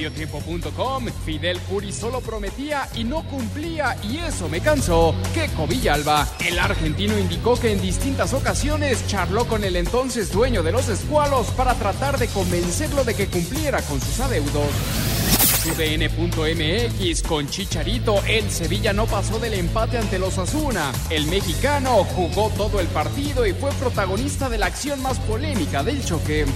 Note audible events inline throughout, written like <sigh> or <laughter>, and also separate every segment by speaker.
Speaker 1: Mediotiempo.com, Fidel Curi solo prometía y no cumplía y eso me cansó. Keco Villalba, el argentino indicó que en distintas ocasiones charló con el entonces dueño de los escualos para tratar de convencerlo de que cumpliera con sus adeudos. UDN.mx con Chicharito, el Sevilla no pasó del empate ante los Asuna. El mexicano jugó todo el partido y fue protagonista de la acción más polémica del choque.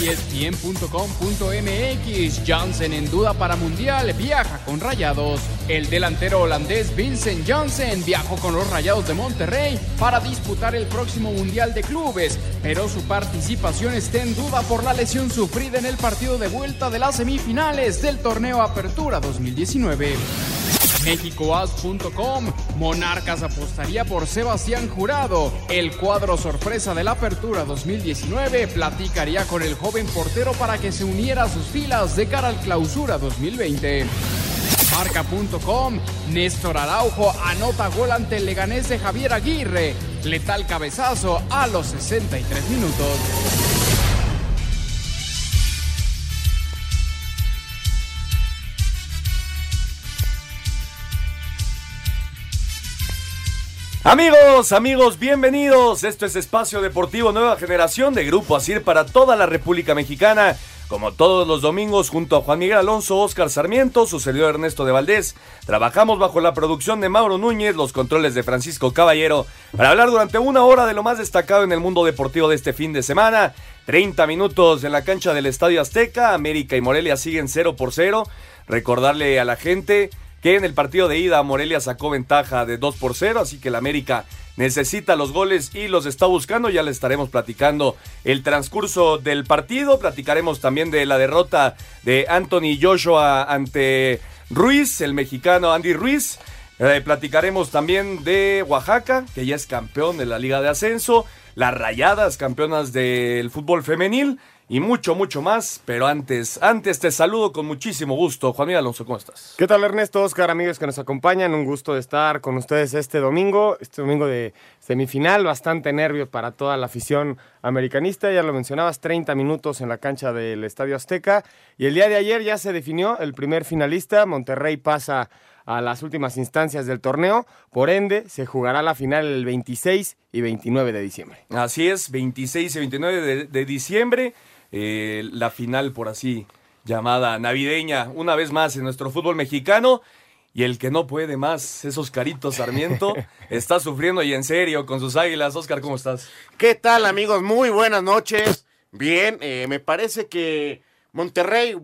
Speaker 1: ESPN.com.mx Jansen en duda para Mundial viaja con Rayados. El delantero holandés Vincent Jansen viajó con los Rayados de Monterrey para disputar el próximo Mundial de Clubes, pero su participación está en duda por la lesión sufrida en el partido de vuelta de las semifinales del torneo Apertura 2019. MéxicoAs.com Monarcas apostaría por Sebastián Jurado. El cuadro sorpresa de la Apertura 2019 platicaría con el joven portero para que se uniera a sus filas de cara al Clausura 2020. Marca.com Néstor Araujo anota gol ante el Leganés de Javier Aguirre. Letal cabezazo a los 63 minutos.
Speaker 2: Amigos, amigos, bienvenidos. Esto es Espacio Deportivo Nueva Generación de Grupo Asir para toda la República Mexicana. Como todos los domingos, junto a Juan Miguel Alonso, Oscar Sarmiento, su servidor Ernesto de Valdés, trabajamos bajo la producción de Mauro Núñez, los controles de Francisco Caballero, para hablar durante una hora de lo más destacado en el mundo deportivo de este fin de semana. 30 minutos en la cancha del Estadio Azteca, América y Morelia siguen 0 por 0. Recordarle a la gente que en el partido de ida Morelia sacó ventaja de 2 por 0, así que el América necesita los goles y los está buscando. Ya le estaremos platicando el transcurso del partido. Platicaremos también de la derrota de Anthony Joshua ante Ruiz, el mexicano Andy Ruiz. Eh, platicaremos también de Oaxaca, que ya es campeón de la Liga de Ascenso. Las Rayadas, campeonas del fútbol femenil y mucho, mucho más. Pero antes, antes te saludo con muchísimo gusto. Juan Miguel Alonso, ¿cómo estás?
Speaker 3: ¿Qué tal Ernesto, Oscar, amigos que nos acompañan? Un gusto de estar con ustedes este domingo, este domingo de semifinal, bastante nervios para toda la afición americanista. Ya lo mencionabas, 30 minutos en la cancha del Estadio Azteca. Y el día de ayer ya se definió el primer finalista. Monterrey pasa a las últimas instancias del torneo. Por ende, se jugará la final el 26 y 29 de diciembre.
Speaker 2: Así es, 26 y 29 de, de diciembre. Eh, la final, por así llamada navideña, una vez más en nuestro fútbol mexicano. Y el que no puede más, esos caritos Sarmiento, <laughs> está sufriendo y en serio con sus águilas. Oscar, ¿cómo estás?
Speaker 4: ¿Qué tal, amigos? Muy buenas noches. Bien, eh, me parece que Monterrey,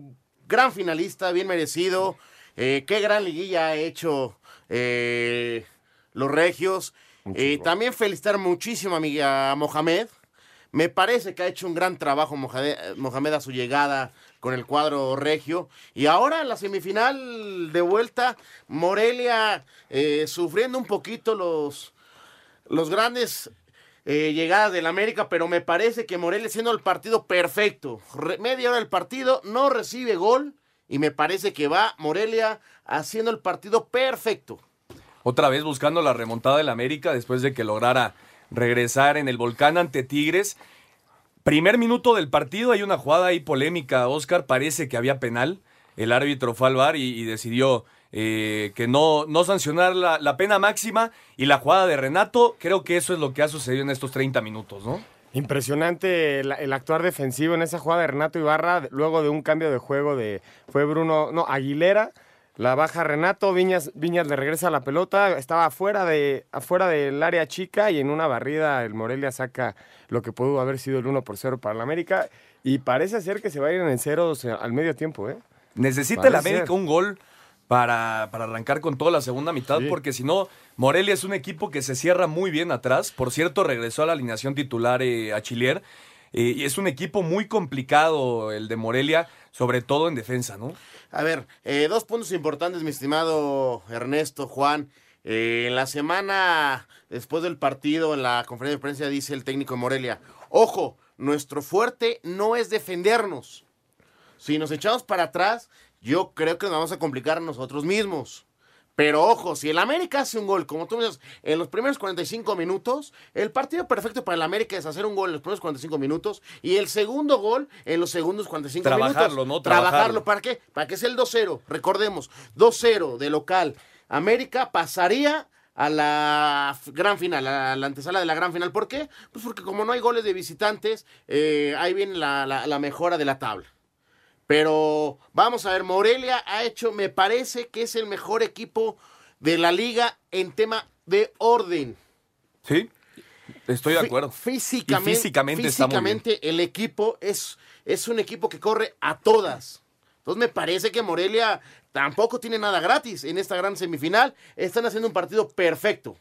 Speaker 4: gran finalista, bien merecido. Eh, qué gran liguilla ha hecho eh, los Regios. Eh, también felicitar muchísimo a, mi, a Mohamed. Me parece que ha hecho un gran trabajo Mohamed, a su llegada con el cuadro regio. Y ahora en la semifinal de vuelta, Morelia eh, sufriendo un poquito los, los grandes eh, llegadas del América, pero me parece que Morelia siendo el partido perfecto. Re- media hora del partido, no recibe gol y me parece que va Morelia haciendo el partido perfecto.
Speaker 2: Otra vez buscando la remontada del América después de que lograra regresar en el volcán ante Tigres. Primer minuto del partido, hay una jugada ahí polémica, Oscar, parece que había penal. El árbitro fue al bar y, decidió eh, que no, no sancionar la, la pena máxima. Y la jugada de Renato, creo que eso es lo que ha sucedido en estos 30 minutos, ¿no?
Speaker 3: Impresionante el, el actuar defensivo en esa jugada de Renato Ibarra, luego de un cambio de juego de fue Bruno, no, Aguilera, La baja Renato, Viñas, Viñas le regresa la pelota, estaba afuera, de, afuera del área chica y en una barrida el Morelia saca lo que pudo haber sido el 1 por 0 para el América y parece ser que se va a ir en ceros al medio tiempo. ¿eh?
Speaker 2: Necesita el América un gol para, para, arrancar con toda la segunda mitad, porque si no, Morelia es un equipo que se cierra muy bien atrás. Por cierto, regresó a la alineación titular eh, a Chilier. Eh, y es un equipo muy complicado el de Morelia, sobre todo en defensa, ¿no?
Speaker 4: A ver, eh, dos puntos importantes, mi estimado Ernesto, Juan. Eh, en la semana después del partido, en la conferencia de prensa, dice el técnico de Morelia, ojo, nuestro fuerte no es defendernos. Si nos echamos para atrás, yo creo que nos vamos a complicar nosotros mismos. Pero ojo, si el América hace un gol, como tú me dices, en los primeros 45 minutos, el partido perfecto para el América es hacer un gol en los primeros 45 minutos y el segundo gol en los segundos 45
Speaker 2: minutos.
Speaker 4: Trabajarlo,
Speaker 2: ¿no?
Speaker 4: Trabajarlo. ¿Para qué? Para que sea el 2-0. Recordemos, 2-0 de local. América pasaría a la gran final, a la antesala de la gran final. ¿Por qué? Pues porque como no hay goles de visitantes, eh, ahí viene la mejora de la tabla. Pero vamos a ver, Morelia ha hecho, me parece que es el mejor equipo de la liga en tema de orden.
Speaker 2: Sí, estoy de acuerdo.
Speaker 4: Físicamente, físicamente, físicamente el equipo es, es un equipo que corre a todas. Entonces me parece que Morelia tampoco tiene nada gratis en esta gran semifinal. Están haciendo un partido perfecto.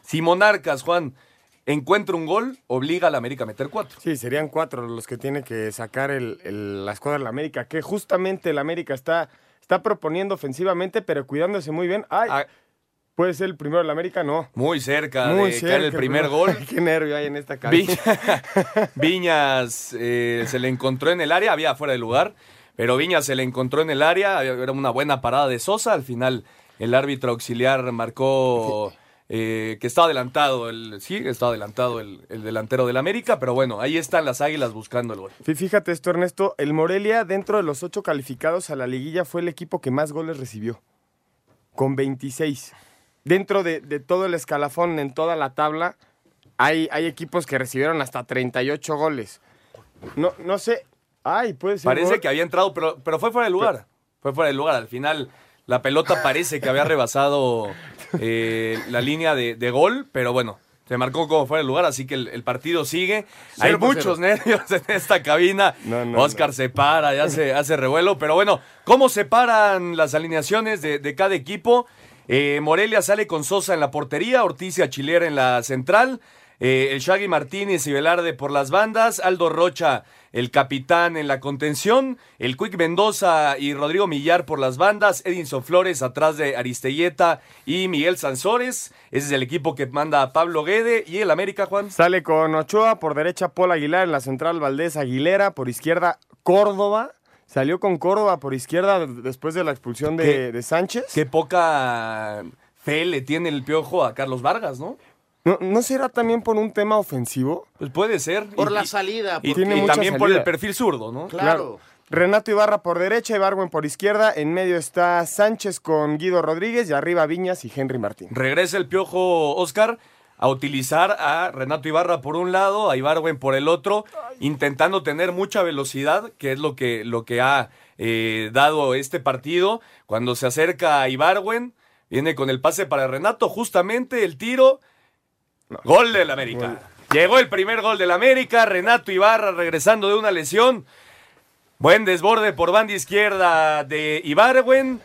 Speaker 2: Si Monarcas, Juan, encuentra un gol, obliga al América a meter cuatro.
Speaker 3: Sí, serían cuatro los que tiene que sacar el, la escuadra del América, que justamente el América está, está proponiendo ofensivamente, pero cuidándose muy bien. Ay, ah. ¿Puede ser el primero del América? No.
Speaker 2: Muy cerca muy de caer el primer gol. <laughs>
Speaker 3: Qué nervio hay en esta cabeza. <laughs>
Speaker 2: Viñas eh, se le encontró en el área, había fuera de lugar, pero Viñas se le encontró en el área, era una buena parada de Sosa, al final el árbitro auxiliar marcó eh, que está adelantado, el, sí, está adelantado el, delantero del América, pero bueno, ahí están las águilas buscando el gol.
Speaker 3: Fíjate esto, Ernesto, el Morelia dentro de los ocho calificados a la liguilla fue el equipo que más goles recibió, con 26. Dentro de, todo el escalafón, en toda la tabla, hay, hay equipos que recibieron hasta 38 goles. No, no sé, ay, puede ser.
Speaker 2: Parece que había entrado, pero, pero fue fuera de lugar. fue fuera de lugar, al final la pelota parece que había rebasado eh, la línea de, gol, pero bueno, se marcó como fuera el lugar, así que el, partido sigue. Hay muchos nervios en esta cabina. Oscar se para, ya se hace revuelo, pero bueno, ¿cómo se paran las alineaciones de, cada equipo? Eh, Morelia sale con Sosa en la portería, Ortiz y Achilera en la central. Eh, el Shaggy Martínez y Velarde por las bandas, Aldo Rocha, el capitán en la contención, el Quick Mendoza y Rodrigo Millar por las bandas, Edinson Flores atrás de Aristelleta y Miguel Sansores. Ese es el equipo que manda a Pablo Guede y el América, Juan.
Speaker 3: Sale con Ochoa, por derecha Paul Aguilar, en la central Valdés Aguilera, por izquierda Córdoba. Salió con Córdoba por izquierda después de la expulsión de, de Sánchez.
Speaker 2: Qué poca fe le tiene el piojo a Carlos Vargas, ¿no?
Speaker 3: ¿No, será también por un tema ofensivo?
Speaker 2: Pues puede ser.
Speaker 4: Por la salida.
Speaker 2: Y, también por el perfil zurdo, ¿no?
Speaker 4: Claro.
Speaker 3: Renato Ibarra por derecha, Ibargüen por izquierda. En medio está Sánchez con Guido Rodríguez y arriba Viñas y Henry Martín.
Speaker 2: Regresa el piojo Oscar a utilizar a Renato Ibarra por un lado, a Ibargüen por el otro, intentando tener mucha velocidad, que es lo que, lo que ha eh, dado este partido. Cuando se acerca a Ibargüen, viene con el pase para Renato, justamente el tiro Gol del América. Llegó el primer gol del América. Renato Ibarra regresando de una lesión. Buen desborde por banda izquierda de Ibarwen.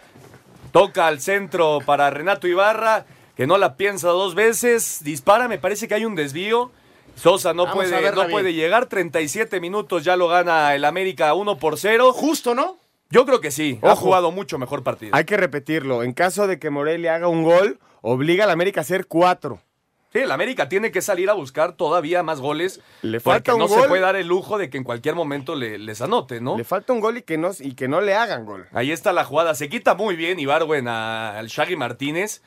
Speaker 2: Toca al centro para Renato Ibarra, que no la piensa dos veces. Dispara, me parece que hay un desvío. Sosa no, puede, no puede llegar. 37 minutos ya lo gana el América 1 por 0.
Speaker 4: Justo, ¿no?
Speaker 2: Yo creo que sí. Ha jugado mucho mejor partido.
Speaker 3: Hay que repetirlo. En caso de que Morelia haga un gol, obliga al América a hacer cuatro.
Speaker 2: Sí, el América tiene que salir a buscar todavía más goles. Le falta un no se puede dar el lujo de que en cualquier momento le, les anote, ¿no?
Speaker 3: Le falta un gol y que, no, y que no le hagan gol.
Speaker 2: Ahí está la jugada. Se quita muy bien Ibarwen al Shaggy Martínez.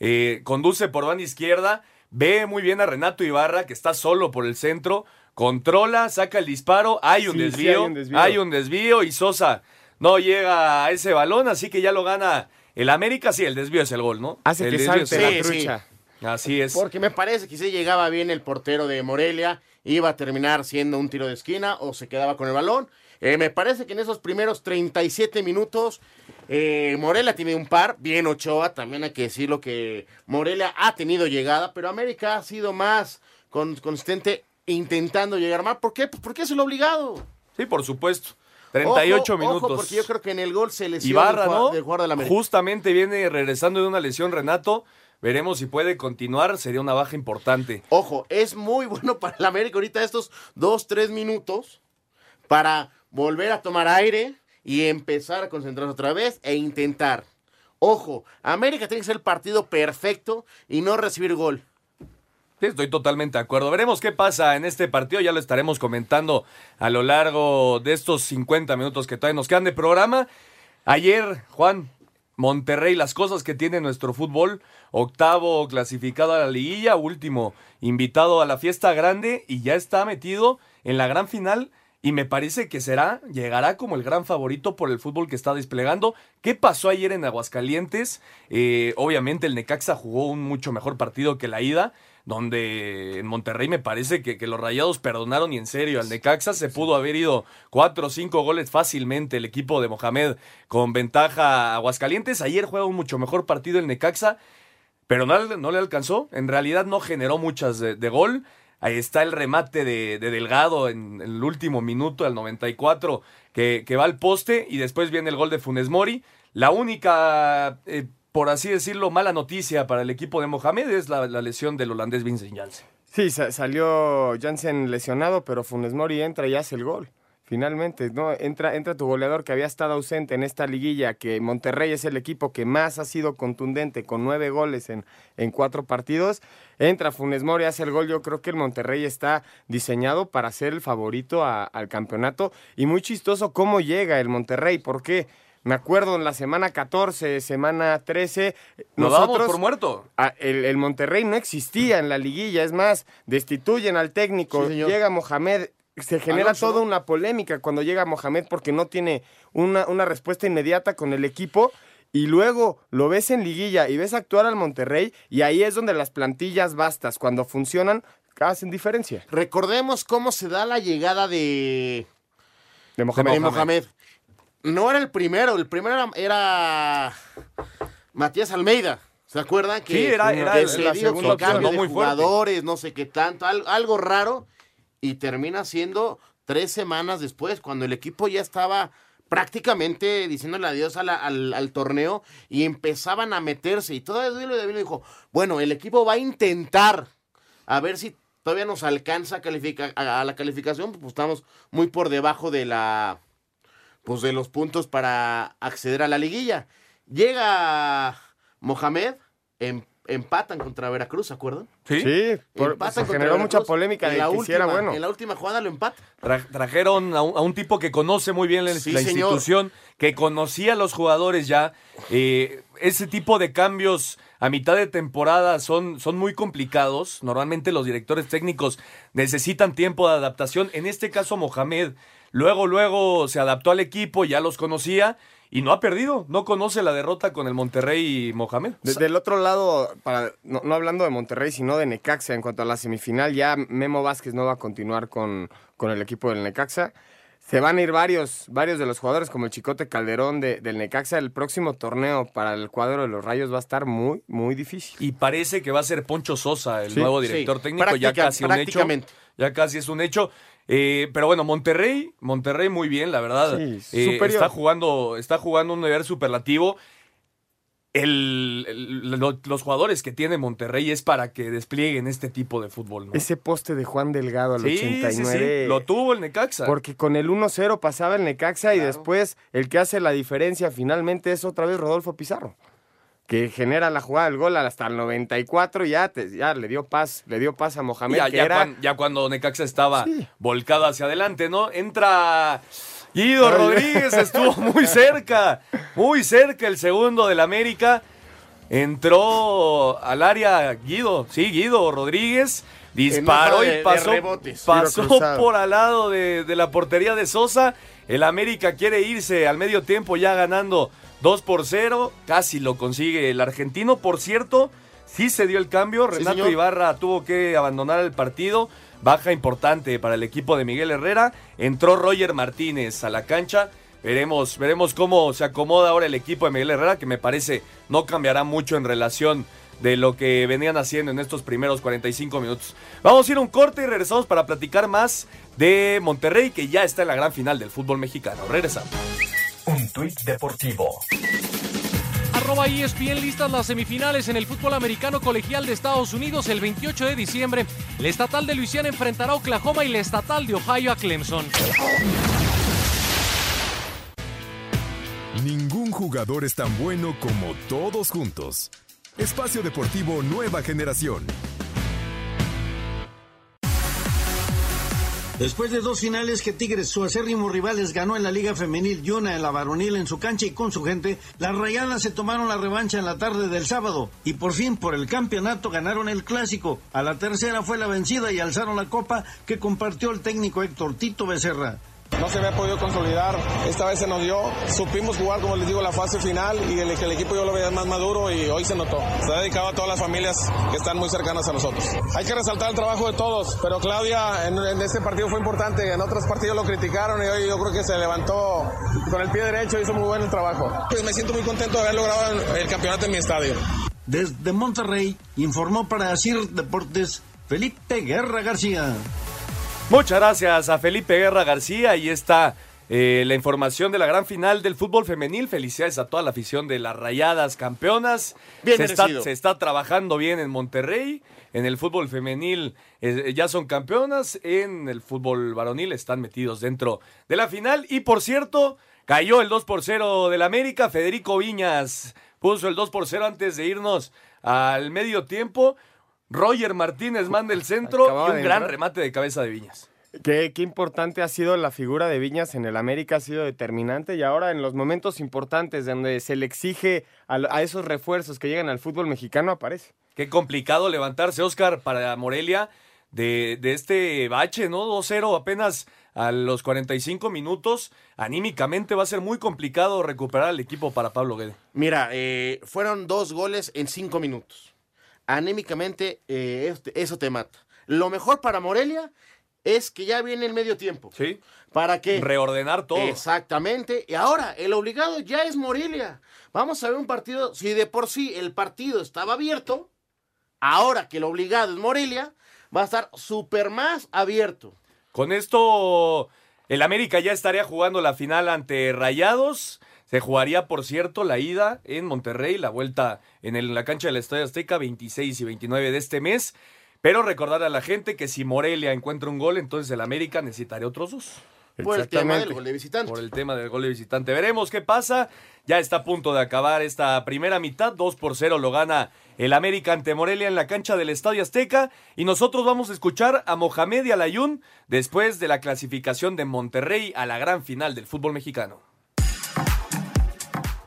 Speaker 2: Eh, conduce por banda izquierda. Ve muy bien a Renato Ibarra, que está solo por el centro. Controla, saca el disparo. Hay un, desvío, hay un desvío. Hay un desvío y Sosa no llega a ese balón, así que ya lo gana el América. Sí, el desvío es el gol, ¿no?
Speaker 3: Hace
Speaker 2: el
Speaker 3: que salte la trucha.
Speaker 2: Así es.
Speaker 4: Porque me parece que si llegaba bien el portero de Morelia, iba a terminar siendo un tiro de esquina o se quedaba con el balón. Eh, me parece que en esos primeros 37 minutos Eh, Morelia tiene un par, bien Ochoa, también hay que decirlo que Morelia ha tenido llegada, pero América ha sido más con- consistente intentando llegar más. ¿Por qué? Pues porque es el obligado.
Speaker 2: Sí, por supuesto. 38
Speaker 4: Ojo,
Speaker 2: minutos.
Speaker 4: Ojo, porque yo creo que en el gol se lesionó
Speaker 2: Ibarra,
Speaker 4: el,
Speaker 2: ¿no?
Speaker 4: del jugador de la América.
Speaker 2: Justamente viene regresando de una lesión Renato. Veremos si puede continuar. Sería una baja importante.
Speaker 4: Ojo, es muy <laughs> bueno para el América ahorita estos dos, tres minutos para volver a tomar aire y empezar a concentrarse otra vez e intentar. Ojo, América tiene que ser el partido perfecto y no recibir gol.
Speaker 2: Sí, estoy totalmente de acuerdo. Veremos qué pasa en este partido. Ya lo estaremos comentando a lo largo de estos 50 minutos que todavía nos quedan de programa. Ayer, Juan, Monterrey, las cosas que tiene nuestro fútbol. Octavo clasificado a la liguilla, último invitado a la fiesta grande y ya está metido en la gran final. Y me parece que será, llegará como el gran favorito por el fútbol que está desplegando. ¿Qué pasó ayer en Aguascalientes? Eh, obviamente el Necaxa jugó un mucho mejor partido que la ida donde en Monterrey me parece que, los rayados perdonaron y en serio al Necaxa se pudo haber ido cuatro o cinco goles fácilmente el equipo de Mohamed con ventaja a Aguascalientes. Ayer juega un mucho mejor partido el Necaxa, pero no, no le alcanzó. En realidad no generó muchas de, gol. Ahí está el remate de, de Delgado en, el último minuto, al 94, que, que va al poste y después viene el gol de Funes Mori. La única, eh, por así decirlo, mala noticia para el equipo de Mohamed es la, la lesión del holandés Vincent Janssen.
Speaker 3: Sí, sa- salió Jansen lesionado, pero Funes Mori entra y hace el gol. Finalmente, ¿no? Entra, entra tu goleador que había estado ausente en esta liguilla, que Monterrey es el equipo que más ha sido contundente, con nueve goles en, en cuatro partidos. Entra Funes Mori, hace el gol. Yo creo que el Monterrey está diseñado para ser el favorito a- al campeonato. Y muy chistoso cómo llega el Monterrey. ¿Por qué? Me acuerdo en la semana 14, semana 13.
Speaker 2: Lo dábamos por muerto.
Speaker 3: El, el Monterrey no existía en la liguilla, es más, destituyen al técnico,
Speaker 4: Sí,
Speaker 3: llega Mohamed, se genera
Speaker 4: Alonso,
Speaker 3: toda una polémica cuando llega Mohamed porque no tiene una, una respuesta inmediata con el equipo. Y luego lo ves en liguilla y ves actuar al Monterrey y ahí es donde las plantillas bastas, cuando funcionan, hacen diferencia.
Speaker 4: Recordemos cómo se da la llegada de,
Speaker 3: De Mohamed.
Speaker 4: de Mohamed. No era el primero, el primero era, era Matías Almeida. ¿Se acuerdan? Que,
Speaker 2: Sí, era- era
Speaker 4: que
Speaker 2: el-
Speaker 4: se
Speaker 3: la
Speaker 4: dio
Speaker 3: segunda
Speaker 4: que
Speaker 3: opción,
Speaker 4: cambio
Speaker 2: ¿no?
Speaker 4: de
Speaker 2: Muy fuerte.
Speaker 4: jugadores, no sé qué tanto, al- algo raro. Y termina siendo tres semanas después, cuando el equipo ya estaba prácticamente diciéndole adiós al, torneo y empezaban a meterse. Y todavía Davino dijo, bueno, el equipo va a intentar a ver si todavía nos alcanza a la calificación, pues estamos muy por debajo de la pues de los puntos para acceder a la liguilla. Llega Mohamed, em- empatan contra Veracruz, ¿se acuerdan?
Speaker 2: Sí.
Speaker 3: Sí, por-
Speaker 4: Empatan
Speaker 3: se
Speaker 4: contra
Speaker 3: generó mucha
Speaker 4: Veracruz.
Speaker 3: polémica
Speaker 4: En
Speaker 3: de
Speaker 4: la última-
Speaker 3: bueno.
Speaker 4: En la última jugada lo empata.
Speaker 2: Tra- trajeron a un, a un tipo que conoce muy bien la,
Speaker 4: Sí,
Speaker 2: la
Speaker 4: señor.
Speaker 2: institución, que conocía a los jugadores ya. Eh, ese tipo de cambios a mitad de temporada son, son muy complicados. Normalmente los directores técnicos necesitan tiempo de adaptación. En este caso, Mohamed luego, luego se adaptó al equipo, ya los conocía y no ha perdido. No conoce la derrota con el Monterrey y Mohamed.
Speaker 3: De- del otro lado, para, no, no hablando de Monterrey, sino de Necaxa, en cuanto a la semifinal, ya Memo Vázquez no va a continuar con, con el equipo del Necaxa. Se van a ir varios, varios de los jugadores, como el Chicote Calderón de- del Necaxa. El próximo torneo para el cuadro de los Rayos va a estar muy, muy difícil.
Speaker 2: Y parece que va a ser Poncho Sosa, el
Speaker 3: Sí,
Speaker 2: nuevo
Speaker 4: sí,
Speaker 2: director técnico, ya casi un hecho.
Speaker 4: prácticamente.
Speaker 2: Ya casi es un hecho. Eh, pero bueno, Monterrey, Monterrey muy bien, la verdad.
Speaker 3: Sí,
Speaker 2: Eh, está jugando, está jugando un nivel superlativo. El- el- lo- los jugadores que tiene Monterrey es para que desplieguen este tipo de fútbol. ¿no?
Speaker 3: Ese poste de Juan Delgado al
Speaker 2: Sí, sí,
Speaker 3: 89.
Speaker 2: sí, Lo tuvo el Necaxa.
Speaker 3: Porque con el 1-0 pasaba el Necaxa y después el que hace la diferencia finalmente es otra vez Rodolfo Pizarro. Que genera la jugada del gol hasta el 94 y ya, te- ya le dio paz, le dio paz a Mohamed.
Speaker 2: ya,
Speaker 3: que
Speaker 2: ya
Speaker 3: era-
Speaker 2: cuan- ya cuando Necaxa estaba
Speaker 3: Sí.
Speaker 2: volcado hacia adelante, ¿no? Entra Guido
Speaker 3: Ay.
Speaker 2: Rodríguez, estuvo muy cerca, muy cerca el segundo del América. Entró al área Guido, sí, Guido Rodríguez. Disparó
Speaker 4: de-
Speaker 2: y pasó,
Speaker 4: rebotes.
Speaker 2: pasó por al lado de, de la portería de Sosa. El América quiere irse al medio tiempo ya ganando 2 por 0. Casi lo consigue el argentino. Por cierto, sí se dio el cambio. Renato. Ibarra tuvo que abandonar el partido. Baja importante para el equipo de Miguel Herrera. Entró Roger Martínez a la cancha. Veremos, veremos cómo se acomoda ahora el equipo de Miguel Herrera, que me parece no cambiará mucho en relación de lo que venían haciendo en estos primeros 45 minutos. Vamos a ir a un corte y regresamos para platicar más de Monterrey, que ya está en la gran final del fútbol mexicano. Regresamos.
Speaker 5: Un tuit deportivo.
Speaker 6: Arroba ESPN listas las semifinales en el fútbol americano colegial de Estados Unidos el 28 de diciembre. La estatal de Luisiana enfrentará a Oklahoma y la estatal de Ohio a Clemson.
Speaker 7: Ningún jugador es tan bueno como todos juntos. Espacio Deportivo Nueva Generación.
Speaker 8: Después de dos finales que Tigres, su acérrimo rivales, ganó en la Liga Femenil y una en la varonil en su cancha y con su gente, las rayadas se tomaron la revancha en la tarde del sábado y por fin por el campeonato ganaron el clásico. A la tercera fue la vencida y alzaron la copa que compartió el técnico Héctor Tito Becerra.
Speaker 9: No se había podido consolidar, esta vez se nos dio, supimos jugar, como les digo, la fase final y el, el equipo yo lo veía más maduro y hoy se notó. Se ha dedicado a todas las familias que están muy cercanas a nosotros. Hay que resaltar el trabajo de todos, pero Claudia en, este partido fue importante, en otros partidos lo criticaron y hoy yo creo que se levantó con el pie derecho hizo muy buen el trabajo. Pues me siento muy contento de haber logrado el, el campeonato en mi estadio.
Speaker 8: Desde Monterrey informó para Asir Deportes Felipe Guerra García.
Speaker 2: Muchas gracias a Felipe Guerra García. Ahí está eh, la información de la gran final del fútbol femenil. Felicidades a toda la afición de las Rayadas campeonas.
Speaker 4: Bien
Speaker 2: se, está, se está trabajando bien en Monterrey. En el fútbol femenil eh, ya son campeonas. En el fútbol varonil están metidos dentro de la final. Y por cierto, cayó el 2 por 0 del América. Federico Viñas puso el 2 por 0 antes de irnos al medio tiempo. Roger Martínez manda el centro
Speaker 3: Acababa
Speaker 2: y un
Speaker 3: de
Speaker 2: gran
Speaker 3: entrar.
Speaker 2: remate de cabeza de Viñas.
Speaker 3: Qué, qué importante ha sido la figura de Viñas en el América, ha sido determinante y ahora en los momentos importantes donde se le exige a, a esos refuerzos que llegan al fútbol mexicano aparece.
Speaker 2: Qué complicado levantarse, Oscar, para Morelia de, de este bache, ¿no? 2-0 apenas a los 45 minutos. Anímicamente va a ser muy complicado recuperar al equipo para Pablo Guede.
Speaker 4: Mira, eh, fueron dos goles en cinco minutos. Anémicamente, eh, este- eso te mata. Lo mejor para Morelia es que ya viene el medio tiempo.
Speaker 2: Sí.
Speaker 4: ¿Para qué?
Speaker 2: Reordenar todo.
Speaker 4: Exactamente. Y ahora, el obligado ya es Morelia. Vamos a ver un partido, si de por sí el partido estaba abierto, ahora que el obligado es Morelia, va a estar súper más abierto.
Speaker 2: Con esto, el América ya estaría jugando la final ante Rayados. Se jugaría, por cierto, la ida en Monterrey, la vuelta en, el- en la cancha del Estadio Azteca, 26 y 29 de este mes. Pero recordar a la gente que si Morelia encuentra un gol, entonces el América necesitaría otros dos.
Speaker 4: Por el tema del gol de visitante.
Speaker 2: Por el tema del gol de visitante. Veremos qué pasa. Ya está a punto de acabar esta primera mitad. 2 por 0 lo gana el América ante Morelia en la cancha del Estadio Azteca. Y nosotros vamos a escuchar a Mohamed y Alayún después de la clasificación de Monterrey a la gran final del fútbol mexicano.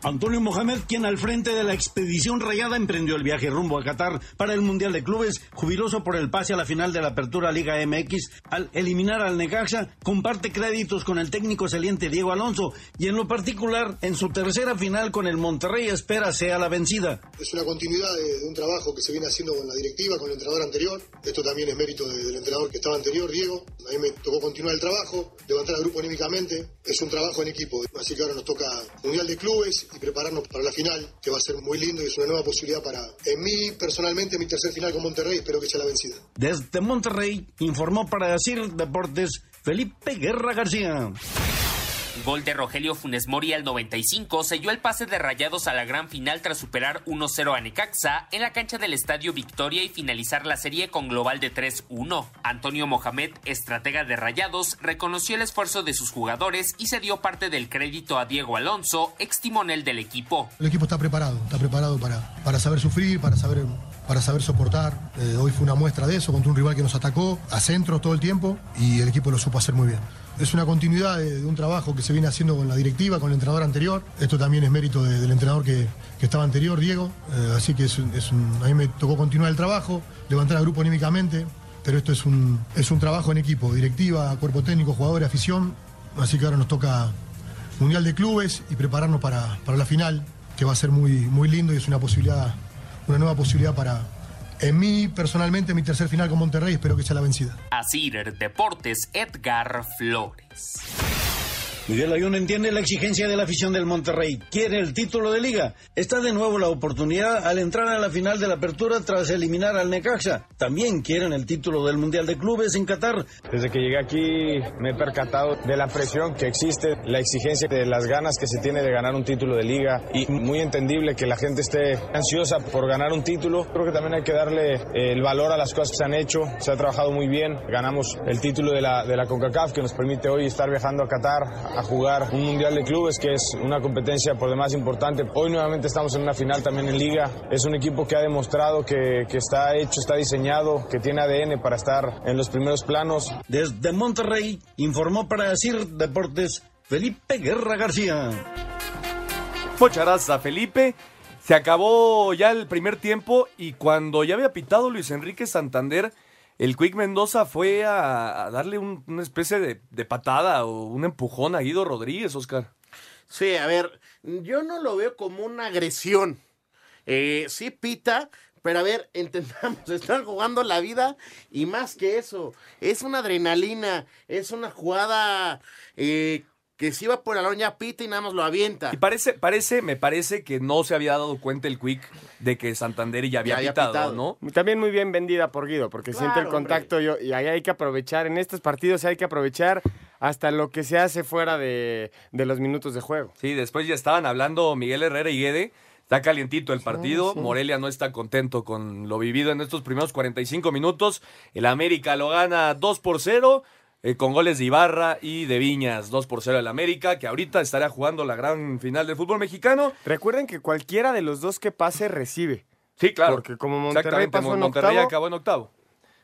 Speaker 8: Antonio Mohamed, quien al frente de la expedición rayada emprendió el viaje rumbo a Qatar para el Mundial de Clubes, jubiloso por el pase a la final de la Apertura Liga MX, al eliminar al Necaxa, comparte créditos con el técnico saliente Diego Alonso y en lo particular, en su tercera final con el Monterrey espera sea la vencida.
Speaker 10: Es una continuidad de, un trabajo que se viene haciendo con la directiva, con el entrenador anterior. Esto también es mérito de- del entrenador que estaba anterior, Diego. A mí me tocó continuar el trabajo, levantar al grupo anímicamente. Es un trabajo en equipo. Así que ahora nos toca Mundial de Clubes y prepararnos para la final, que va a ser muy lindo y es una nueva posibilidad para, en mí, personalmente, mi tercer final con Monterrey. Espero que sea la vencida.
Speaker 8: Desde Monterrey, informó para decir Deportes Felipe Guerra García.
Speaker 11: Gol de Rogelio Funes Mori al 95 selló el pase de Rayados a la gran final tras superar 1-0 a Necaxa en la cancha del Estadio Victoria y finalizar la serie con global de 3-1. Antonio Mohamed, estratega de Rayados, reconoció el esfuerzo de sus jugadores y se dio parte del crédito a Diego Alonso, ex timonel del equipo.
Speaker 12: El equipo está preparado, está preparado para, para saber sufrir, para saber, para saber soportar. Eh, hoy fue una muestra de eso contra un rival que nos atacó a centro todo el tiempo y el equipo lo supo hacer muy bien. Es una continuidad de, un trabajo que se viene haciendo con la directiva, con el entrenador anterior. Esto también es mérito de- del entrenador que, que estaba anterior, Diego. Eh, así que es a mí me tocó continuar el trabajo, levantar al grupo anímicamente, pero esto es un, es un trabajo en equipo, directiva, cuerpo técnico, jugadores, afición. Así que ahora nos toca Mundial de Clubes y prepararnos para, para la final, que va a ser muy, muy lindo y es una posibilidad, una nueva posibilidad para, en mí, personalmente, mi tercer final con Monterrey, espero que sea la vencida.
Speaker 11: Asir Deportes Edgar Flores.
Speaker 8: Miguel Ayun entiende la exigencia de la afición del Monterrey. Quiere el título de liga. Está de nuevo la oportunidad al entrar a la final de la apertura tras eliminar al Necaxa. También quieren el título del Mundial de Clubes en Qatar.
Speaker 13: Desde que llegué aquí me he percatado de la presión que existe, la exigencia de las ganas que se tiene de ganar un título de liga y muy entendible que la gente esté ansiosa por ganar un título. Creo que también hay que darle eh, el valor a las cosas que se han hecho. Se ha trabajado muy bien. Ganamos el título de la, de la CONCACAF que nos permite hoy estar viajando a Qatar a jugar un Mundial de Clubes, que es una competencia por demás importante. Hoy nuevamente estamos en una final también en Liga. Es un equipo que ha demostrado que, que está hecho, está diseñado, que tiene ADN para estar en los primeros planos.
Speaker 8: Desde Monterrey informó para decir Deportes Felipe Guerra García.
Speaker 2: Muchas gracias a Felipe. Se acabó ya el primer tiempo y cuando ya había pitado Luis Enrique Santander, el Quick Mendoza fue a, darle un- una especie de, patada o un empujón a Guido Rodríguez, Oscar.
Speaker 4: Sí, a ver, yo no lo veo como una agresión. Eh, sí pita, pero a ver, <laughs> intentamos, están jugando la vida y más que eso, es una adrenalina, es una jugada eh, que si va por balón ya pita y nada más lo avienta.
Speaker 2: Y parece, parece, me parece que no se había dado cuenta el Quick de que Santander ya había,
Speaker 3: Ya había
Speaker 2: pitado,
Speaker 3: pitado.
Speaker 2: ¿no?
Speaker 3: También muy bien vendida por Guido, porque siente el contacto yo- y ahí hay que aprovechar. En estos partidos hay que aprovechar hasta lo que se hace fuera de, de los minutos de juego.
Speaker 2: Sí, después ya estaban hablando Miguel Herrera y Guede. Está calientito el partido.
Speaker 3: sí.
Speaker 2: Morelia no está contento con lo vivido en estos primeros 45 minutos. El América lo gana 2 por 0. Eh, con goles de Ibarra y de Viñas, 2 por 0 el América, que ahorita estará jugando la gran final del fútbol mexicano.
Speaker 3: Recuerden que cualquiera de los dos que pase recibe.
Speaker 2: Sí, claro.
Speaker 3: Porque como Monterrey
Speaker 2: Exactamente,
Speaker 3: pasó en
Speaker 2: Monterrey
Speaker 3: octavo,
Speaker 2: acabó en octavo.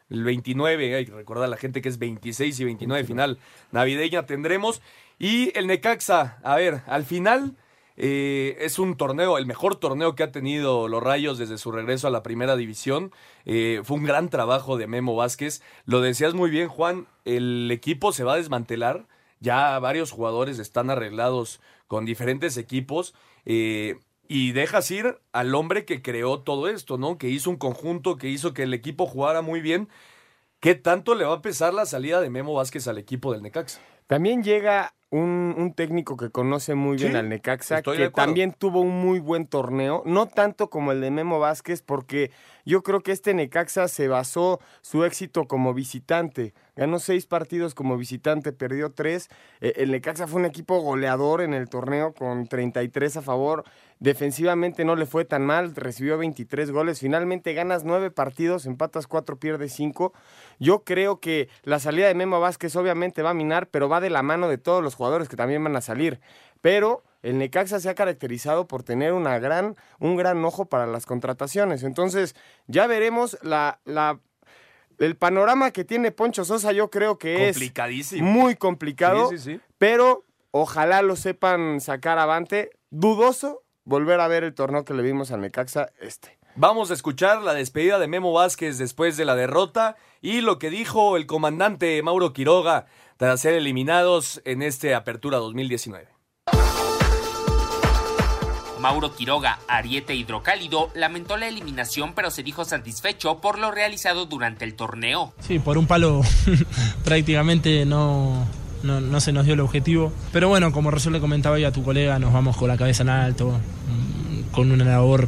Speaker 2: El 29, hay que recordar a la gente que es 26 y 29 final navideña tendremos. Y el Necaxa, a ver, al final eh, es un torneo, el mejor torneo que ha tenido los Rayos desde su regreso a la primera división. Eh, fue un gran trabajo de Memo Vázquez. Lo decías muy bien, Juan, el equipo se va a desmantelar. Ya varios jugadores están arreglados con diferentes equipos. eh, y dejas ir al hombre que creó todo esto, ¿no? Que hizo un conjunto, que hizo que el equipo jugara muy bien. ¿Qué tanto le va a pesar la salida de Memo Vázquez al equipo del Necaxa?
Speaker 3: También llega un, un técnico que conoce muy bien
Speaker 2: Sí,
Speaker 3: al Necaxa,
Speaker 2: estoy
Speaker 3: que también tuvo un muy buen torneo, no tanto como el de Memo Vázquez, porque yo creo que este Necaxa se basó su éxito como visitante. Ganó seis partidos como visitante, perdió tres. Eh, el Necaxa fue un equipo goleador en el torneo con 33 a favor. Defensivamente no le fue tan mal, recibió 23 goles. Finalmente ganas nueve partidos, empatas cuatro, pierdes cinco. Yo creo que la salida de Memo Vázquez obviamente va a minar, pero va de la mano de todos los jugadores que también van a salir. Pero el Necaxa se ha caracterizado por tener una gran, un gran ojo para las contrataciones. Entonces, ya veremos la, la, el panorama que tiene Poncho Sosa, yo creo que es
Speaker 2: Complicadísimo.
Speaker 3: muy complicado,
Speaker 2: Sí, sí, sí.
Speaker 3: pero ojalá lo sepan sacar avante. Dudoso volver a ver el torneo que le vimos al Necaxa este.
Speaker 2: Vamos a escuchar la despedida de Memo Vázquez después de la derrota y lo que dijo el comandante Mauro Quiroga tras ser eliminados en este Apertura 2019.
Speaker 11: Mauro Quiroga, ariete hidrocálido, lamentó la eliminación pero se dijo satisfecho por lo realizado durante el torneo.
Speaker 14: Sí, por un palo <laughs> prácticamente no, no, no se nos dio el objetivo. Pero bueno, como recién le comentaba ya a tu colega, nos vamos con la cabeza en alto, mm, con una labor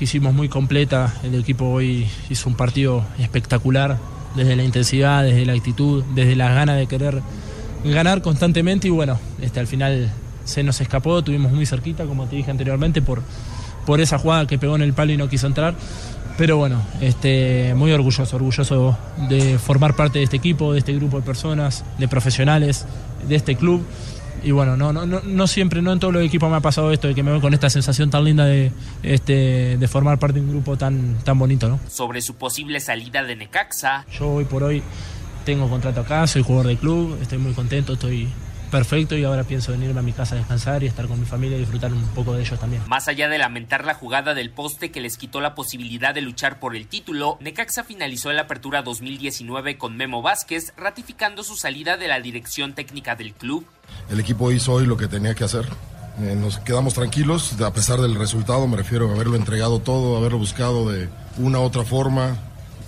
Speaker 14: que hicimos muy completa. El equipo hoy hizo un partido espectacular, desde la intensidad, desde la actitud, desde las ganas de querer ganar constantemente y bueno, este, al final se nos escapó, tuvimos muy cerquita, como te dije anteriormente, por, por esa jugada que pegó en el palo y no quiso entrar. Pero bueno, este, muy orgulloso, orgulloso de formar parte de este equipo, de este grupo de personas, de profesionales, de este club. Y bueno, no, no, no, no siempre, no en todos los equipos me ha pasado esto de que me voy con esta sensación tan linda de, este, de formar parte de un grupo tan, tan bonito, ¿no?
Speaker 11: Sobre su posible salida de Necaxa,
Speaker 14: Yo hoy por hoy tengo contrato acá, soy jugador del club, estoy muy contento, estoy perfecto y ahora pienso venirme a mi casa a descansar y estar con mi familia y disfrutar un poco de ellos también.
Speaker 11: Más allá de lamentar la jugada del poste que les quitó la posibilidad de luchar por el título, Necaxa finalizó la apertura 2019 con Memo Vázquez, ratificando su salida de la dirección técnica del club.
Speaker 15: El equipo hizo hoy lo que tenía que hacer. Eh, nos quedamos tranquilos, a pesar del resultado, me refiero a haberlo entregado todo, haberlo buscado de una u otra forma,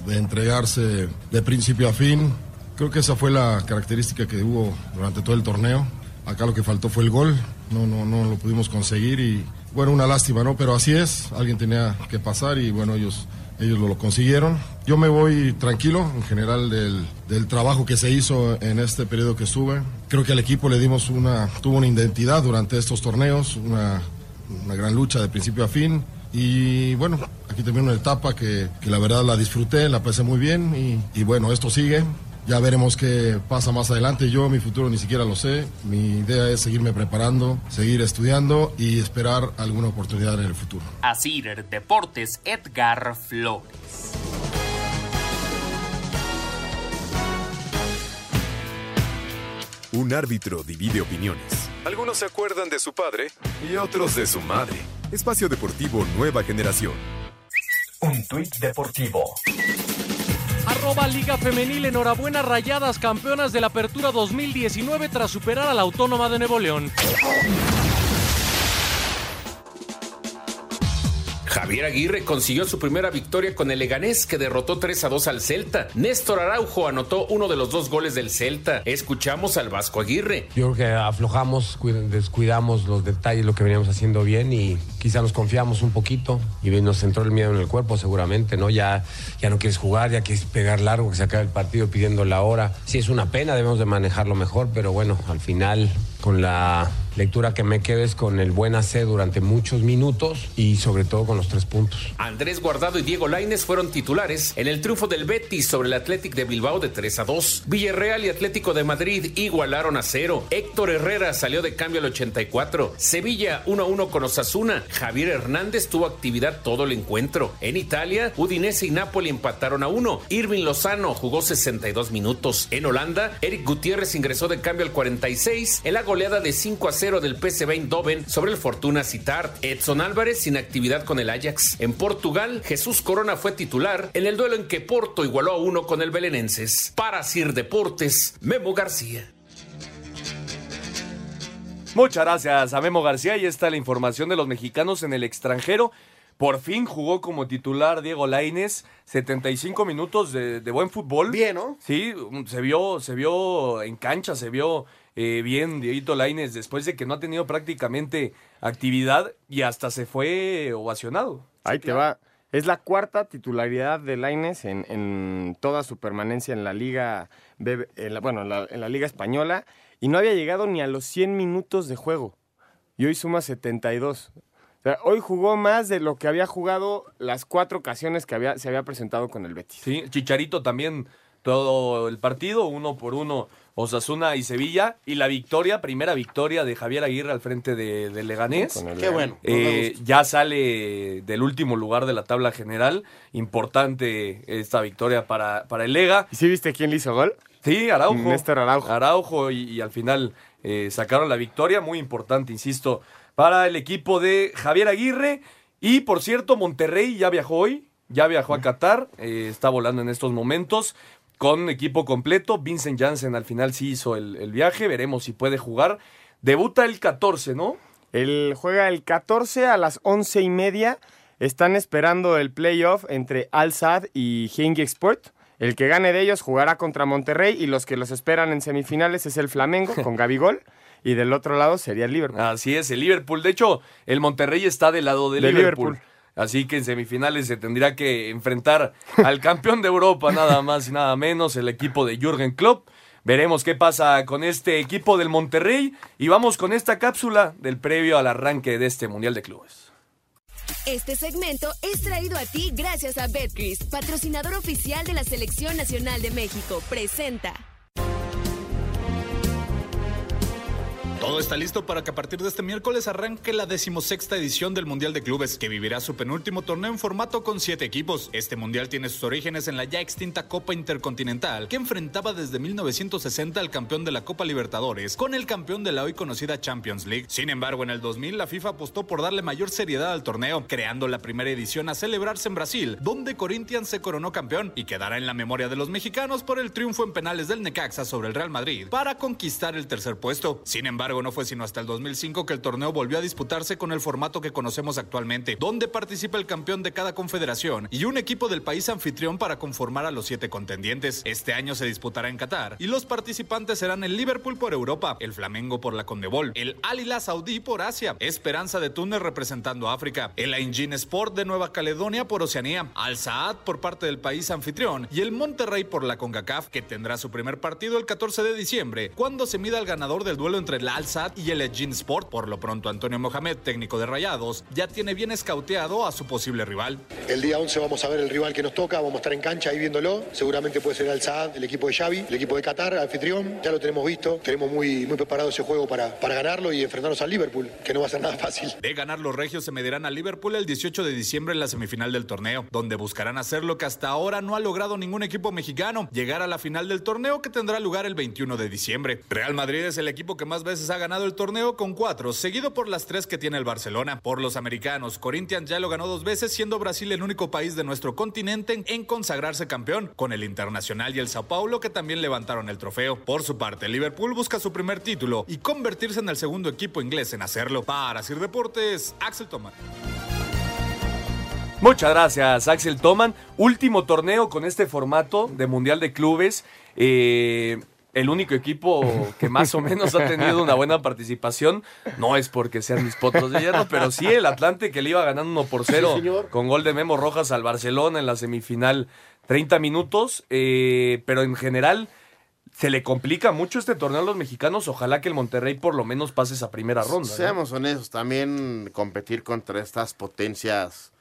Speaker 15: de entregarse de principio a fin. Creo que esa fue la característica que hubo durante todo el torneo. Acá lo que faltó fue el gol, no, no, no lo pudimos conseguir y bueno, una lástima, ¿no? Pero así es, alguien tenía que pasar y bueno, ellos, ellos lo, consiguieron. Yo me voy tranquilo en general del, del, trabajo que se hizo en este periodo que estuve. Creo que al equipo le dimos una, tuvo una identidad durante estos torneos, una, una gran lucha de principio a fin. Y bueno, aquí también una etapa que, que la verdad la disfruté, la pasé muy bien y, y bueno, esto sigue. Ya veremos qué pasa más adelante. Yo mi futuro ni siquiera lo sé. Mi idea es seguirme preparando, seguir estudiando y esperar alguna oportunidad en el futuro.
Speaker 16: Asir Deportes, Edgar Flores.
Speaker 7: Un árbitro divide opiniones. Algunos se acuerdan de su padre y otros de su madre. Espacio Deportivo Nueva Generación.
Speaker 17: Un tuit deportivo.
Speaker 6: Arroba Liga Femenil, enhorabuena Rayadas, campeonas de la Apertura 2019 tras superar a la Autónoma de Nuevo León.
Speaker 11: Javier Aguirre consiguió su primera victoria con el Leganés que derrotó 3 a 2 al Celta. Néstor Araujo anotó uno de los dos goles del Celta. Escuchamos al Vasco Aguirre.
Speaker 18: Yo creo que aflojamos, descuidamos los detalles, lo que veníamos haciendo bien y quizá nos confiamos un poquito y nos entró el miedo en el cuerpo seguramente, ¿no? Ya, ya no quieres jugar, ya quieres pegar largo, que se acabe el partido pidiendo la hora. Sí, es una pena, debemos de manejarlo mejor, pero bueno, al final con la lectura que me quedes con el buen hacer durante muchos minutos y sobre todo con los tres puntos.
Speaker 11: Andrés Guardado y Diego Laines fueron titulares en el triunfo del Betis sobre el Athletic de Bilbao de 3 a 2. Villarreal y Atlético de Madrid igualaron a cero. Héctor Herrera salió de cambio al 84. Sevilla 1 a 1 con Osasuna. Javier Hernández tuvo actividad todo el encuentro. En Italia, Udinese y Napoli empataron a 1. Irving Lozano jugó 62 minutos. En Holanda, Eric Gutiérrez ingresó de cambio al 46 en la goleada de 5 a 0 del PSV Eindhoven sobre el Fortuna Citar. Edson Álvarez sin actividad con el Ajax. En Portugal, Jesús Corona fue titular en el duelo en que Porto igualó a uno con el Belenenses. Para Sir Deportes, Memo García.
Speaker 2: Muchas gracias a Memo García. Y está la información de los mexicanos en el extranjero. Por fin jugó como titular Diego Laines, 75 minutos de, de, buen fútbol.
Speaker 4: Bien, ¿no?
Speaker 2: Sí, se vio, se vio en cancha, se vio eh, bien Dieguito Laines después de que no ha tenido prácticamente actividad y hasta se fue ovacionado.
Speaker 3: Ahí te va. Es la cuarta titularidad de Laines en, en, toda su permanencia en la liga, en la, bueno, en la, en la liga española y no había llegado ni a los 100 minutos de juego. Y hoy suma 72. O sea, hoy jugó más de lo que había jugado las cuatro ocasiones que había, se había presentado con el Betis.
Speaker 2: Sí, Chicharito también todo el partido, uno por uno, Osasuna y Sevilla. Y la victoria, primera victoria de Javier Aguirre al frente de, de Leganés.
Speaker 4: Qué bueno.
Speaker 2: Eh, ya sale del último lugar de la tabla general. Importante esta victoria para, para el Lega.
Speaker 3: ¿Y sí viste quién le hizo gol?
Speaker 2: Sí, Araujo.
Speaker 3: Néstor Araujo.
Speaker 2: Araujo y, y al final eh, sacaron la victoria. Muy importante, insisto, para el equipo de Javier Aguirre. Y por cierto, Monterrey ya viajó hoy, ya viajó a Qatar, eh, está volando en estos momentos con equipo completo. Vincent Janssen al final sí hizo el, el, viaje, veremos si puede jugar. Debuta el 14, ¿no?
Speaker 3: Él juega el 14 a las once y media. Están esperando el playoff entre Al Sadd y Hengi Sport. El que gane de ellos jugará contra Monterrey y los que los esperan en semifinales es el Flamengo con <laughs> Gabigol. Y del otro lado sería el Liverpool.
Speaker 2: Así es, el Liverpool. De hecho, el Monterrey está del lado de,
Speaker 3: de
Speaker 2: Liverpool.
Speaker 3: Liverpool.
Speaker 2: Así que en semifinales se tendría que enfrentar al campeón de Europa, nada más y nada menos, el equipo de Jürgen Klopp. Veremos qué pasa con este equipo del Monterrey y vamos con esta cápsula del previo al arranque de este Mundial de Clubes.
Speaker 19: Este segmento es traído a ti gracias a Betcris, patrocinador oficial de la Selección Nacional de México. Presenta.
Speaker 20: Todo está listo para que a partir de este miércoles arranque la decimosexta edición del Mundial de Clubes, que vivirá su penúltimo torneo en formato con siete equipos. Este mundial tiene sus orígenes en la ya extinta Copa Intercontinental, que enfrentaba desde 1960 al campeón de la Copa Libertadores con el campeón de la hoy conocida Champions League. Sin embargo, en el 2000 la FIFA apostó por darle mayor seriedad al torneo, creando la primera edición a celebrarse en Brasil, donde Corinthians se coronó campeón y quedará en la memoria de los mexicanos por el triunfo en penales del Necaxa sobre el Real Madrid para conquistar el tercer puesto. Sin embargo, no fue sino hasta el 2005 que el torneo volvió a disputarse con el formato que conocemos actualmente, donde participa el campeón de cada confederación y un equipo del país anfitrión para conformar a los siete contendientes. Este año se disputará en Qatar y los participantes serán el Liverpool por Europa, el Flamengo por la Condebol, el Al Saudí por Asia, Esperanza de Túnez representando África, el Engine Sport de Nueva Caledonia por Oceanía, Al Saad por parte del país anfitrión y el Monterrey por la CONCACAF, que tendrá su primer partido el 14 de diciembre, cuando se mida el ganador del duelo entre el Al Saad y el Engine Sport. Por lo pronto, Antonio Mohamed, técnico de Rayados, ya tiene bien escauteado a su posible rival.
Speaker 10: El día 11 vamos a ver el rival que nos toca, vamos a estar en cancha ahí viéndolo. Seguramente puede ser el Saad, el equipo de Xavi, el equipo de Qatar, anfitrión. Ya lo tenemos visto, tenemos muy, muy preparado ese juego para, para ganarlo y enfrentarnos al Liverpool, que no va a ser nada fácil.
Speaker 20: De ganar los regios se medirán a Liverpool el 18 de diciembre en la semifinal del torneo, donde buscarán hacer lo que hasta ahora no ha logrado ningún equipo mexicano, llegar a la final del torneo que tendrá lugar el 21 de diciembre. Real Madrid es el equipo que más veces ha ganado el torneo con cuatro, seguido por las tres que tiene el Barcelona. Por los americanos, Corinthians ya lo ganó dos veces, siendo Brasil el único país de nuestro continente en consagrarse campeón, con el Internacional y el Sao Paulo que también levantaron el trofeo. Por su parte, Liverpool busca su primer título y convertirse en el segundo equipo inglés en hacerlo. Para Sir Deportes, Axel Thomas.
Speaker 2: Muchas gracias, Axel Toman. Último torneo con este formato de Mundial de Clubes. Eh, el único equipo que más o menos ha tenido una buena participación. No es porque sean mis potros de hierro, pero sí el Atlante que le iba ganando 1 por 0 con gol de Memo Rojas al Barcelona en la semifinal 30 minutos. eh, pero en general se le complica mucho este torneo a los mexicanos. Ojalá que el Monterrey por lo menos pase esa primera ronda. ¿no?
Speaker 4: Seamos honestos, también competir contra estas potencias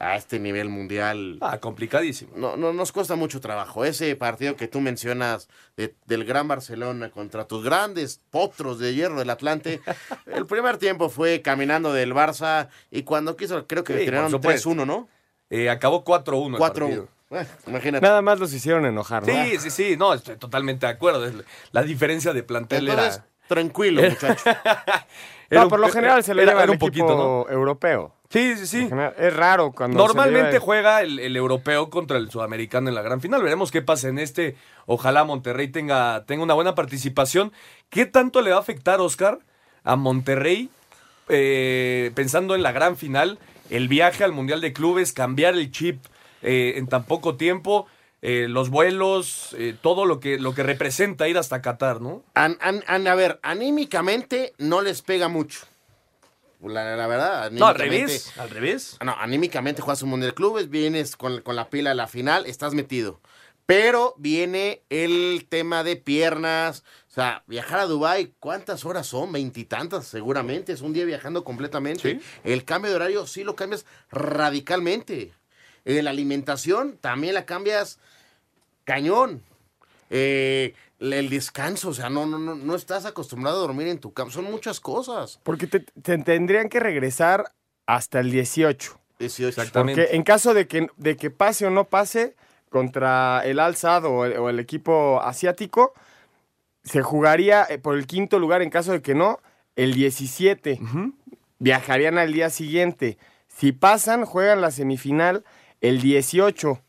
Speaker 4: a este nivel mundial.
Speaker 2: Ah, complicadísimo.
Speaker 4: No, no nos cuesta mucho trabajo. Ese partido que tú mencionas de- del Gran Barcelona contra tus grandes potros de hierro del Atlante, <laughs> el primer tiempo fue caminando del Barça y cuando quiso, creo que
Speaker 2: Sí,
Speaker 4: tiraron
Speaker 2: por supuesto.
Speaker 4: 3-1, ¿no?
Speaker 2: Eh, acabó 4-1. el
Speaker 4: 4-1.
Speaker 2: partido.
Speaker 4: Eh, imagínate.
Speaker 3: Nada más los hicieron enojar, ¿no?
Speaker 2: Sí, sí, sí, no, estoy totalmente de acuerdo. La diferencia de plantel
Speaker 4: Entonces,
Speaker 2: era.
Speaker 4: tranquilo, <laughs> muchacho.
Speaker 2: Era
Speaker 3: No, por lo general se
Speaker 2: era-
Speaker 3: lleva
Speaker 2: era
Speaker 3: el
Speaker 2: un poquito,
Speaker 3: europeo.
Speaker 2: Sí, sí, sí.
Speaker 3: Es raro cuando
Speaker 2: Normalmente juega el, el europeo contra el sudamericano en la gran final. Veremos qué pasa en este. Ojalá Monterrey tenga, tenga una buena participación. ¿Qué tanto le va a afectar, Oscar, a Monterrey, eh, pensando en la gran final, el viaje al Mundial de Clubes, cambiar el chip eh, en tan poco tiempo, eh, los vuelos, eh, todo lo que, lo que representa ir hasta Qatar, ¿no?
Speaker 4: An- an- an- a ver, anímicamente no les pega mucho. La, la verdad,
Speaker 2: No, al
Speaker 4: anímicamente-
Speaker 2: revés, al revés.
Speaker 4: No, anímicamente juegas un Mundial de Clubes, vienes con, con la pila a la final, estás metido. Pero viene el tema de piernas. O sea, viajar a Dubái, ¿cuántas horas son? Veintitantas, seguramente. Es un día viajando completamente. El cambio de horario sí lo cambias radicalmente. Eh, la alimentación también la cambias cañón. Eh, el descanso, o sea, no, no, no, no estás acostumbrado a dormir en tu cama. Son muchas cosas.
Speaker 3: Porque te, te tendrían que regresar hasta el 18.
Speaker 4: 18.
Speaker 3: Porque en caso de que, de que pase o no pase contra el Al Sadd o el, o el equipo asiático, se jugaría eh, por el quinto lugar. En caso de que no, el 17. Viajarían al día siguiente. Si pasan, juegan la semifinal el 18.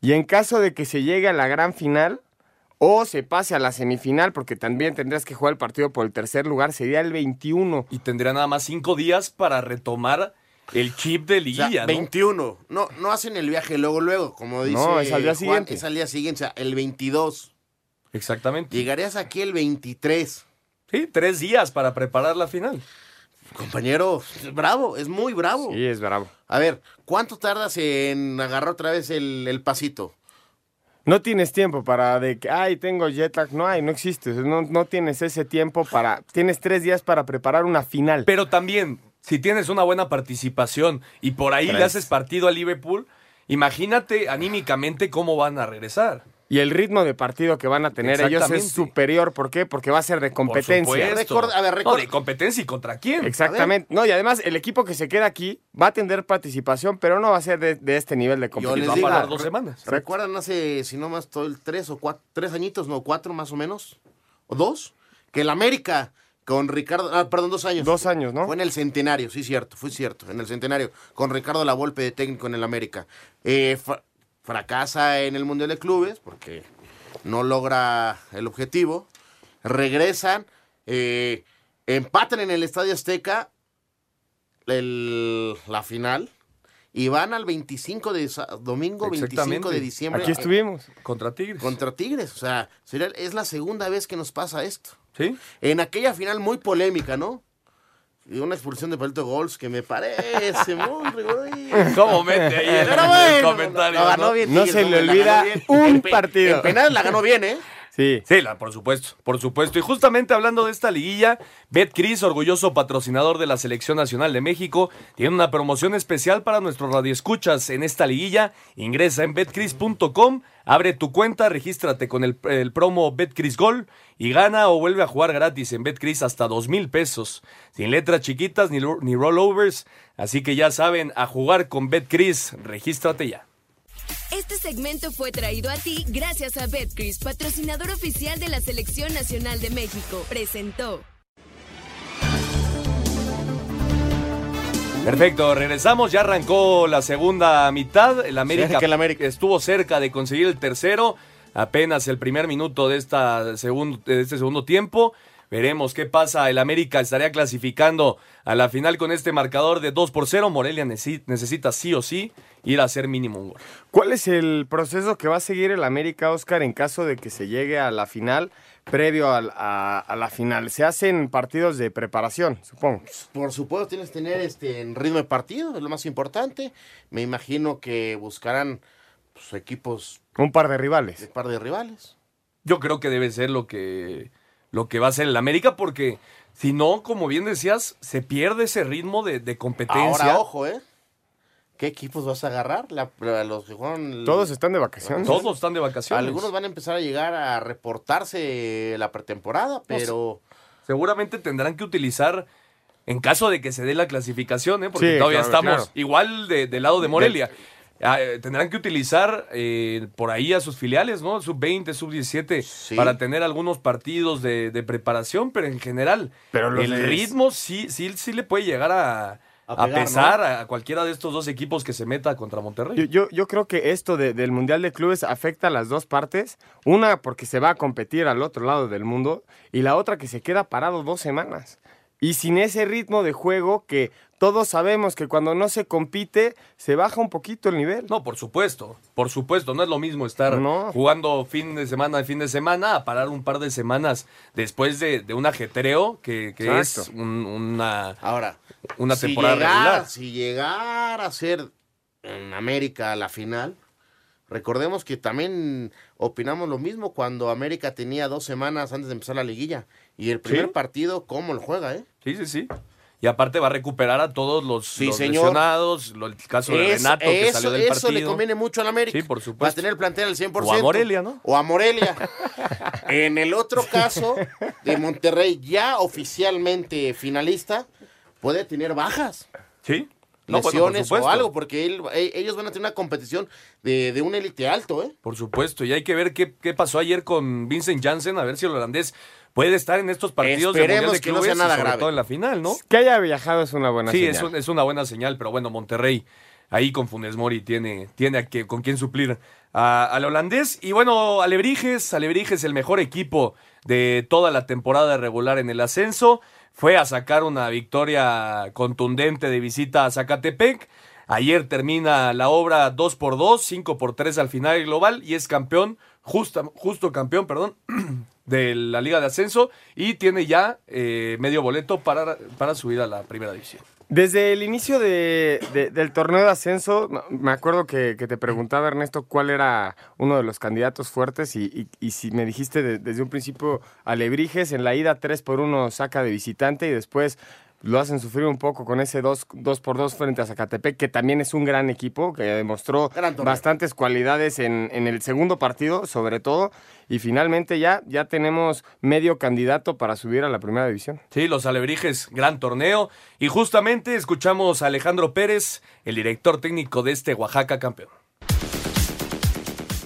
Speaker 3: Y en caso de que se llegue a la gran final o se pase a la semifinal, porque también tendrías que jugar el partido por el tercer lugar, sería el 21.
Speaker 2: Y tendría nada más cinco días para retomar el chip de
Speaker 4: O sea,
Speaker 2: liguilla, ¿no?
Speaker 4: 21. No, no hacen el viaje luego, luego, como dice
Speaker 3: No, es al día
Speaker 4: Juan,
Speaker 3: siguiente.
Speaker 4: es al día siguiente, o sea, el 22.
Speaker 2: Exactamente.
Speaker 4: Llegarías aquí el 23.
Speaker 2: Sí, tres días para preparar la final.
Speaker 4: Compañero, es bravo, es muy bravo.
Speaker 3: Sí, es bravo.
Speaker 4: A ver, ¿cuánto tardas en agarrar otra vez el, el pasito?
Speaker 3: No tienes tiempo para de que, ay, tengo jet lag. No hay, no existe. No, no tienes ese tiempo para... Tienes tres días para preparar una final.
Speaker 2: Pero también, si tienes una buena participación y por ahí le haces partido a Liverpool, imagínate anímicamente cómo van a regresar.
Speaker 3: Y el ritmo de partido que van a tener ellos es superior. ¿Por qué? Porque va a ser de competencia.
Speaker 4: Record- a ver,
Speaker 2: No, de competencia y contra quién.
Speaker 3: Exactamente. No, y además el equipo que se queda aquí va a tener participación, pero no va a ser de, de este nivel de
Speaker 4: Yo
Speaker 3: competición.
Speaker 4: les
Speaker 2: va a dos semanas.
Speaker 4: ¿Recuerdan hace, si no más, todo el tres o cuatro, tres añitos, no, cuatro más o menos? ¿O dos? Que el América con Ricardo, ah, perdón, dos años.
Speaker 3: Dos años, ¿no?
Speaker 4: Fue en el centenario, sí, cierto, fue cierto, en el centenario, con Ricardo La Volpe de técnico en el América. Eh, fracasa en el Mundial de Clubes porque no logra el objetivo. Regresan, eh, empatan en el Estadio Azteca el- la final y van al 25 de domingo 25
Speaker 2: Exactamente.
Speaker 4: de diciembre.
Speaker 3: Aquí estuvimos.
Speaker 2: Contra Tigres.
Speaker 4: Contra Tigres. O sea, es la segunda vez que nos pasa esto.
Speaker 2: Sí.
Speaker 4: En aquella final muy polémica, ¿no? Y una expulsión de Palito Gols que me parece muy <laughs> rigorosa.
Speaker 2: ¿Cómo mete ahí en el
Speaker 4: bueno,
Speaker 2: comentario,
Speaker 4: lo ganó
Speaker 2: no?
Speaker 4: bien
Speaker 3: No se le olvida un partido.
Speaker 4: En penal la ganó bien, ¿eh?
Speaker 3: Sí.
Speaker 2: Sí, la- por supuesto, por supuesto. Y justamente hablando de esta liguilla, BetCris, orgulloso patrocinador de la Selección Nacional de México, tiene una promoción especial para nuestros radioescuchas en esta liguilla. Ingresa en betcris.com, abre tu cuenta, regístrate con el, el promo BetCris Gol y gana o vuelve a jugar gratis en BetCris hasta dos mil pesos. Sin letras chiquitas ni, ni rollovers. Así que ya saben, a jugar con BetCris, regístrate ya.
Speaker 19: Este segmento fue traído a ti gracias a Betcris, patrocinador oficial de la Selección Nacional de México. Presentó.
Speaker 2: Perfecto, regresamos, ya arrancó la segunda mitad, el América,
Speaker 4: el América.
Speaker 2: estuvo cerca de conseguir el tercero, apenas el primer minuto de, esta segundo, de este segundo tiempo, veremos qué pasa, el América estaría clasificando a la final con este marcador de 2 por 0, Morelia necesi- necesita sí o sí ir a hacer mínimo un gol.
Speaker 3: ¿Cuál es el proceso que va a seguir el América, Oscar, en caso de que se llegue a la final, previo a, a la final? Se hacen partidos de preparación, supongo.
Speaker 4: Por supuesto, tienes que tener este en ritmo de partido, es lo más importante. Me imagino que buscarán pues, equipos
Speaker 3: Un par de rivales.
Speaker 4: de par de rivales.
Speaker 2: Yo creo que debe ser lo que, lo que va a hacer el América, porque si no, como bien decías, se pierde ese ritmo de, de competencia.
Speaker 4: Ahora, ojo, ¿eh? ¿Qué equipos vas a agarrar? La- la- los que jugaron-
Speaker 3: Todos están de vacaciones.
Speaker 2: Todos están de vacaciones.
Speaker 4: Algunos van a empezar a llegar a reportarse la pretemporada, pero
Speaker 2: seguramente tendrán que utilizar en caso de que se dé la clasificación, ¿eh? porque
Speaker 3: Sí,
Speaker 2: todavía
Speaker 3: claro,
Speaker 2: estamos
Speaker 3: claro.
Speaker 2: igual de- del lado de Morelia. Eh, tendrán que utilizar eh, por ahí a sus filiales, ¿no? Sub 20, sub 17, para tener algunos partidos de, de preparación, pero en general,
Speaker 3: Pero
Speaker 2: el ritmo sí, sí, sí le puede llegar a,
Speaker 4: A
Speaker 2: a
Speaker 4: pegar,
Speaker 2: pesar
Speaker 4: ¿no?
Speaker 2: a cualquiera de estos dos equipos que se meta contra Monterrey.
Speaker 3: Yo, yo, yo creo que esto de- del Mundial de Clubes afecta a las dos partes. Una porque se va a competir al otro lado del mundo y la otra que se queda parado dos semanas. Y sin ese ritmo de juego que todos sabemos que cuando no se compite se baja un poquito el nivel.
Speaker 2: No, por supuesto, por supuesto, no es lo mismo estar
Speaker 3: No.
Speaker 2: jugando fin de semana a fin de semana a parar un par de semanas después de, de un ajetreo que, que es un- una,
Speaker 4: ahora,
Speaker 2: una
Speaker 4: si
Speaker 2: temporada
Speaker 4: llegara,
Speaker 2: regular.
Speaker 4: si llegara a ser en América la final, recordemos que también opinamos lo mismo cuando América tenía dos semanas antes de empezar la liguilla. Y el primer
Speaker 2: Sí.
Speaker 4: partido, ¿cómo lo juega, eh?
Speaker 2: Sí, sí, sí. Y aparte va a recuperar a todos los,
Speaker 4: Sí,
Speaker 2: los lesionados, lo- el caso de
Speaker 4: Es-
Speaker 2: Renato que
Speaker 4: eso,
Speaker 2: salió del
Speaker 4: eso
Speaker 2: partido.
Speaker 4: le conviene mucho al América.
Speaker 2: Sí, por
Speaker 4: Va a
Speaker 2: supuesto.
Speaker 4: tener el plantel al 100%.
Speaker 2: O a Morelia, ¿no?
Speaker 4: O a Morelia. <laughs> en el otro caso, de Monterrey, ya oficialmente finalista, puede tener bajas.
Speaker 2: Sí. No, bueno,
Speaker 4: lesiones o
Speaker 2: supuesto.
Speaker 4: algo, porque él- e- ellos van a tener una competición de, de un élite alto, ¿eh?
Speaker 2: Por supuesto, y hay que ver qué, qué pasó ayer con Vincent Janssen, a ver si el holandés puede estar en estos partidos de
Speaker 4: Esperemos
Speaker 2: de
Speaker 4: que no sea nada
Speaker 2: sobre
Speaker 4: grave.
Speaker 2: todo en la final, ¿no?
Speaker 3: Que haya viajado es una buena
Speaker 2: sí,
Speaker 3: señal.
Speaker 2: es, un- es una buena señal, pero bueno, Monterrey ahí con Funes Mori tiene, tiene a que, con quién suplir a- al holandés. Y bueno, Alebrijes, Alebrijes el mejor equipo de toda la temporada regular en el ascenso. Fue a sacar una victoria contundente de visita a Zacatepec. Ayer termina la obra 2 por 2 5 por 3 al final global y es campeón, justo campeón, perdón, <clears throat> de la Liga de Ascenso y tiene ya eh, medio boleto para, para subir a la primera división.
Speaker 3: Desde el inicio de- de- del torneo de ascenso, me acuerdo que, que te preguntaba Ernesto cuál era uno de los candidatos fuertes y, y- si me dijiste de- desde un principio Alebrijes, en la ida 3 por 1 saca de visitante y después lo hacen sufrir un poco con ese 2, por 2 frente a Zacatepec, que también es un gran equipo, que demostró bastantes cualidades en, en el segundo partido, sobre todo, y finalmente ya, ya tenemos medio candidato para subir a la primera división.
Speaker 2: Sí, los Alebrijes, gran torneo. Y justamente escuchamos a Alejandro Pérez, el director técnico de este Oaxaca campeón.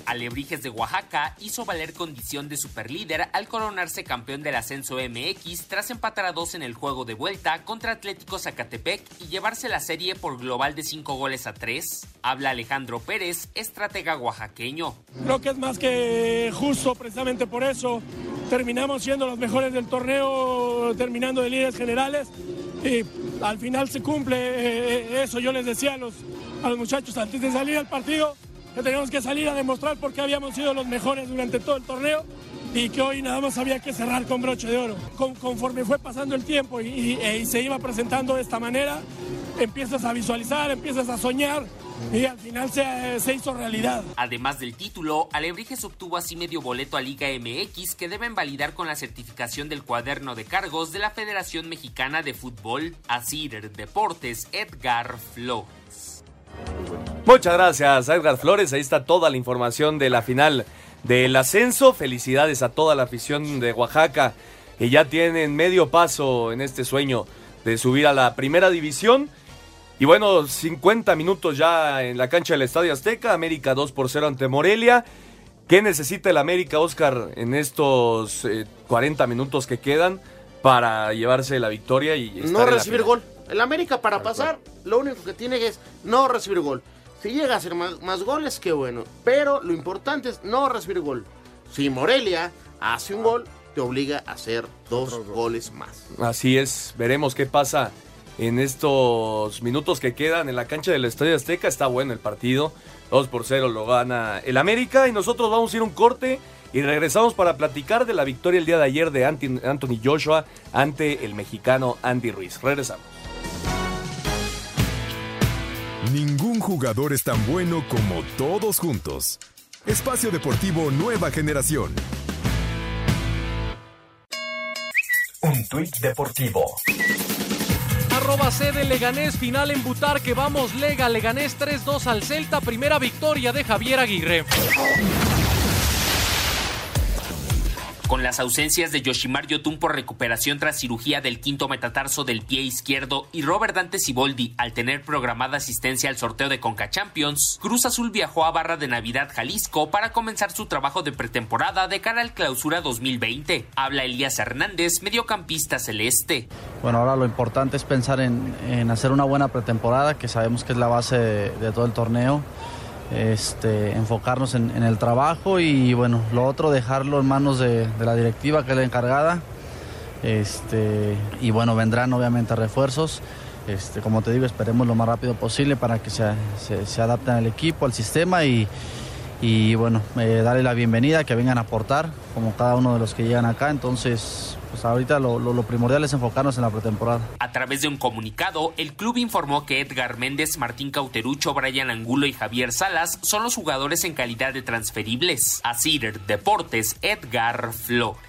Speaker 11: Alebrijes de Oaxaca hizo valer condición de superlíder al coronarse campeón del ascenso MX tras empatar a dos en el juego de vuelta contra Atlético Zacatepec y llevarse la serie por global de 5 goles a 3. Habla Alejandro Pérez, estratega oaxaqueño.
Speaker 21: Creo que es más que justo precisamente por eso. terminamos siendo los mejores del torneo, terminando de líderes generales. Y al final se cumple eh, eso. Yo les decía a los, a los muchachos antes de salir al partido que teníamos que salir a demostrar por qué habíamos sido los mejores durante todo el torneo y que hoy nada más había que cerrar con broche de oro. conforme fue pasando el tiempo y, y se iba presentando de esta manera, empiezas a visualizar, empiezas a soñar y al final se, hizo realidad.
Speaker 11: Además del título, Alebrijes obtuvo así medio boleto a Liga MX que deben validar con la certificación del cuaderno de cargos de la Federación Mexicana de Fútbol, Asir Deportes, Edgar Flores.
Speaker 2: Muchas gracias, Edgar Flores. Ahí está toda la información de la final del ascenso. Felicidades a toda la afición de Oaxaca que ya tienen medio paso en este sueño de subir a la primera división. Y bueno, 50 minutos ya en la cancha del Estadio Azteca, América 2 por 0 ante Morelia. ¿Qué necesita el América, Oscar, en estos 40 eh, minutos que quedan para llevarse la victoria y
Speaker 4: no recibir gol? El América para pasar, lo único que tiene es no recibir gol. Si llega a hacer más, goles, qué bueno. Pero lo importante es no recibir gol. Si Morelia hace un gol, te obliga a hacer dos goles más.
Speaker 2: Así es, veremos qué pasa en estos minutos que quedan en la cancha del Estadio Azteca. Está bueno el partido. 2 por 0 lo gana el América y nosotros vamos a ir un corte y regresamos para platicar de la victoria el día de ayer de Anthony Joshua ante el mexicano Andy Ruiz. Regresamos.
Speaker 7: Ningún jugador es tan bueno como todos juntos. Espacio Deportivo Nueva Generación.
Speaker 5: Un tuit deportivo
Speaker 6: arroba sede Leganés, final en Butar, que vamos Lega, Leganés 3-2 al Celta, primera victoria de Javier Aguirre.
Speaker 11: Con las ausencias de Yoshimar Yotun por recuperación tras cirugía del quinto metatarso del pie izquierdo y Robert Dante Siboldi al tener programada asistencia al sorteo de Conca Champions, Cruz Azul viajó a Barra de Navidad, Jalisco para comenzar su trabajo de pretemporada de cara al clausura 2020. Habla Elías Hernández, mediocampista celeste.
Speaker 22: Bueno, ahora lo importante es pensar en, hacer una buena pretemporada, que sabemos que es la base de todo el torneo este, enfocarnos en, el trabajo y bueno, lo otro dejarlo en manos de, la directiva que es la encargada. Este, y bueno, vendrán obviamente refuerzos. Este, como te digo, esperemos lo más rápido posible para que se, se, adapten al equipo, al sistema y, y bueno, eh, darle la bienvenida, que vengan a aportar, como cada uno de los que llegan acá. Entonces, pues ahorita lo, primordial es enfocarnos en la pretemporada.
Speaker 11: A través de un comunicado, el club informó que Edgar Méndez, Martín Cauterucho, Brian Angulo y Javier Salas son los jugadores en calidad de transferibles. A Cider Deportes, Edgar Flores.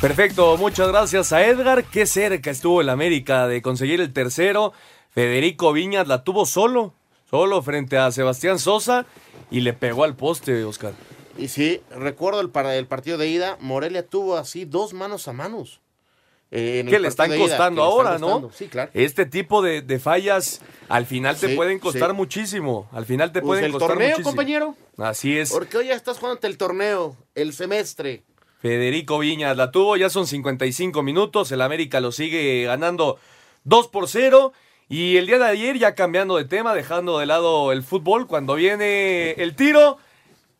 Speaker 2: Perfecto, muchas gracias a Edgar. Qué cerca estuvo el América de conseguir el tercero. Federico Viñas la tuvo solo, solo frente a Sebastián Sosa y le pegó al poste, Oscar.
Speaker 4: Y sí, recuerdo el, para el partido de ida, Morelia tuvo así dos manos a manos.
Speaker 2: Eh, que le están costando ahora, ¿no?
Speaker 4: Sí, claro.
Speaker 2: Este tipo de, fallas al final te pueden costar muchísimo. Al final te pues pueden
Speaker 4: el
Speaker 2: torneo,
Speaker 4: compañero.
Speaker 2: Así es.
Speaker 4: Porque hoy ya estás jugando el torneo, el semestre.
Speaker 2: Federico Viñas la tuvo, ya son 55 minutos. El América lo sigue ganando 2 por 0. Y el día de ayer, ya cambiando de tema, dejando de lado el fútbol, cuando viene el tiro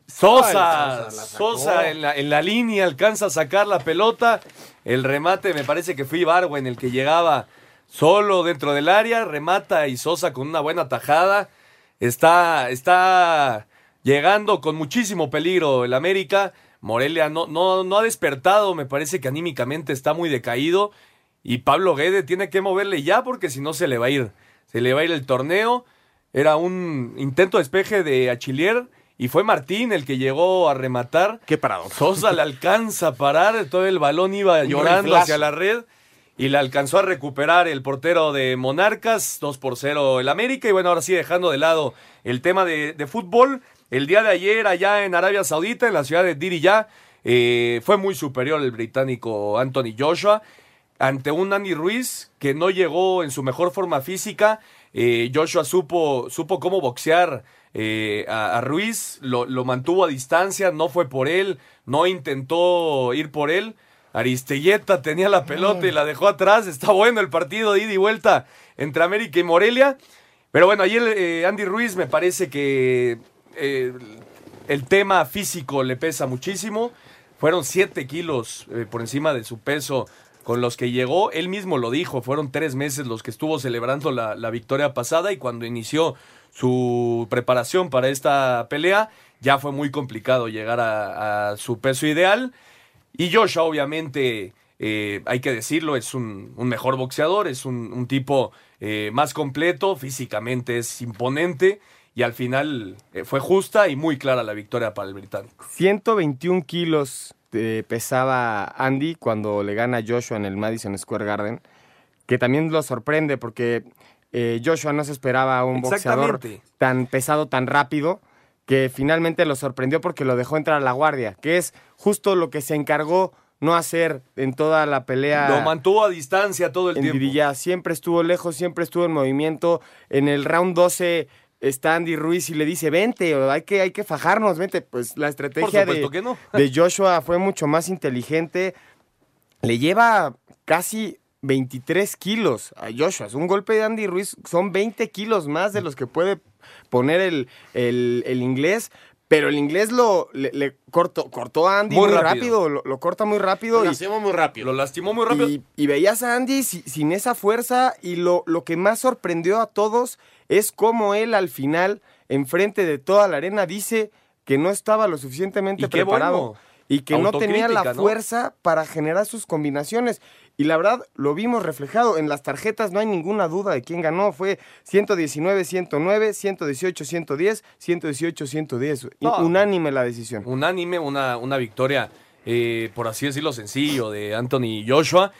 Speaker 2: Sosa, Sosa en la, línea alcanza a sacar la pelota. El remate me parece que fue en el que llegaba solo dentro del área. Remata y Sosa con una buena tajada. Está, está llegando con muchísimo peligro el América. Morelia no, no, no ha despertado, me parece que anímicamente está muy decaído. Y Pablo Guede tiene que moverle ya porque si no se le va a ir. Se le va a ir el torneo. Era un intento de despeje de Achilier y fue Martín el que llegó a rematar.
Speaker 4: Qué parado.
Speaker 2: Sosa le alcanza a parar, todo el balón iba llorando hacia la red y le alcanzó a recuperar el portero de Monarcas, 2 por 0 el América. Y bueno, ahora sí, dejando de lado el tema de, fútbol, el día de ayer allá en Arabia Saudita, en la ciudad de Diriyah, eh, fue muy superior el británico Anthony Joshua ante un Andy Ruiz que no llegó en su mejor forma física. Eh, Joshua supo, supo cómo boxear eh, a, Ruiz, lo, mantuvo a distancia, no fue por él, no intentó ir por él. Aristelleta tenía la pelota y la dejó atrás. Está bueno el partido de ida y vuelta entre América y Morelia. Pero bueno, ayer eh, Andy Ruiz me parece que el tema físico le pesa muchísimo. fueron 7 kilos por encima de su peso con los que llegó. Él mismo lo dijo, fueron tres meses los que estuvo celebrando la, victoria pasada y cuando inició su preparación para esta pelea, ya fue muy complicado llegar a, su peso ideal. Y Joshua, obviamente, eh, hay que decirlo, es un, mejor boxeador, es un, un tipo eh, más completo, físicamente es imponente y al final eh, fue justa y muy clara la victoria para el británico.
Speaker 3: 121 kilos eh, pesaba Andy cuando le gana a Joshua en el Madison Square Garden, que también lo sorprende porque eh, Joshua no se esperaba un boxeador tan pesado, tan rápido, que finalmente lo sorprendió porque lo dejó entrar a la guardia, que es justo lo que se encargó no hacer en toda la pelea.
Speaker 2: Lo mantuvo a distancia todo el
Speaker 3: en
Speaker 2: tiempo.
Speaker 3: Diriyah. Siempre estuvo lejos, siempre estuvo en movimiento. En el round 12 está Andy Ruiz y le dice, vente, hay que, hay que fajarnos, vente. Pues la estrategia de,
Speaker 2: supuesto que no.
Speaker 3: de Joshua fue mucho más inteligente. Le lleva casi 23 kilos a Joshua. Es un golpe de Andy Ruiz, son 20 kilos más de los que puede poner el, el- el inglés. Pero el inglés lo le, le cortó, cortó a Andy
Speaker 2: Muy
Speaker 3: muy,
Speaker 2: rápido.
Speaker 3: rápido, lo, lo corta muy rápido.
Speaker 4: Lo
Speaker 3: y-
Speaker 4: lastimó muy rápido.
Speaker 2: Lo lastimó muy rápido.
Speaker 3: y, y veías a Andy si- sin esa fuerza y lo, lo que más sorprendió a todos es cómo él al final, enfrente de toda la arena, dice que no estaba lo suficientemente
Speaker 2: Y qué
Speaker 3: preparado
Speaker 2: bueno.
Speaker 3: Y que no tenía la fuerza para generar sus combinaciones. Y la verdad, lo vimos reflejado. En las tarjetas no hay ninguna duda de quién ganó. Fue 119-109, 118-110, 118-110.
Speaker 2: No.
Speaker 3: Unánime la decisión.
Speaker 2: Unánime, una, una victoria, eh, por así decirlo, sencillo de Anthony Joshua.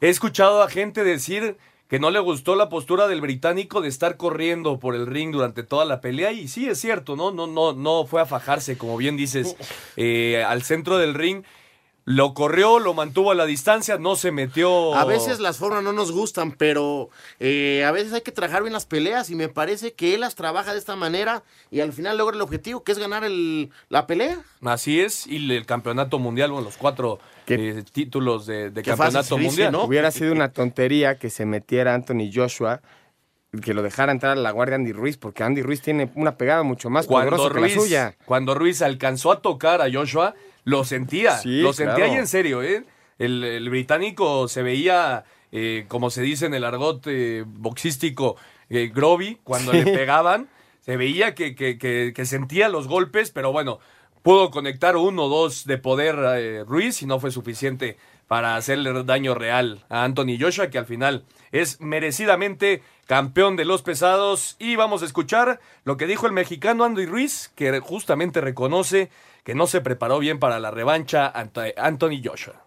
Speaker 2: He escuchado a gente decir que no le gustó la postura del británico de estar corriendo por el ring durante toda la pelea y sí es cierto, no, no, no, no fue a fajarse, como bien dices, eh, al centro del ring. Lo corrió, lo mantuvo a la distancia, no se metió.
Speaker 4: A veces las formas no nos gustan, pero eh, a veces hay que trabajar bien las peleas y me parece que él las trabaja de esta manera y al final logra el objetivo que es ganar el, la pelea.
Speaker 2: Así es, y el campeonato mundial, bueno, los cuatro eh, títulos de, de campeonato
Speaker 3: dice,
Speaker 2: mundial.
Speaker 3: ¿no? Hubiera sido una tontería que se metiera Anthony Joshua, que lo dejara entrar a la guardia Andy Ruiz, porque Andy Ruiz tiene una pegada mucho más
Speaker 2: cuando
Speaker 3: poderosa que
Speaker 2: Ruiz,
Speaker 3: la suya.
Speaker 2: Cuando Ruiz alcanzó a tocar a Joshua, lo sentía.
Speaker 3: Sí,
Speaker 2: lo sentía
Speaker 3: claro.
Speaker 2: y en serio, ¿eh? El, el británico se veía, eh, como se dice en el argot eh, boxístico, eh, Groby, cuando le <laughs> pegaban. Se veía que, que- que- que sentía los golpes, pero bueno, pudo conectar uno o dos de poder eh, Ruiz y no fue suficiente para hacerle daño real a Anthony Joshua, que al final es merecidamente campeón de los pesados. Y vamos a escuchar lo que dijo el mexicano Andy Ruiz, que justamente reconoce que no se preparó bien para la revancha ante Anthony Joshua.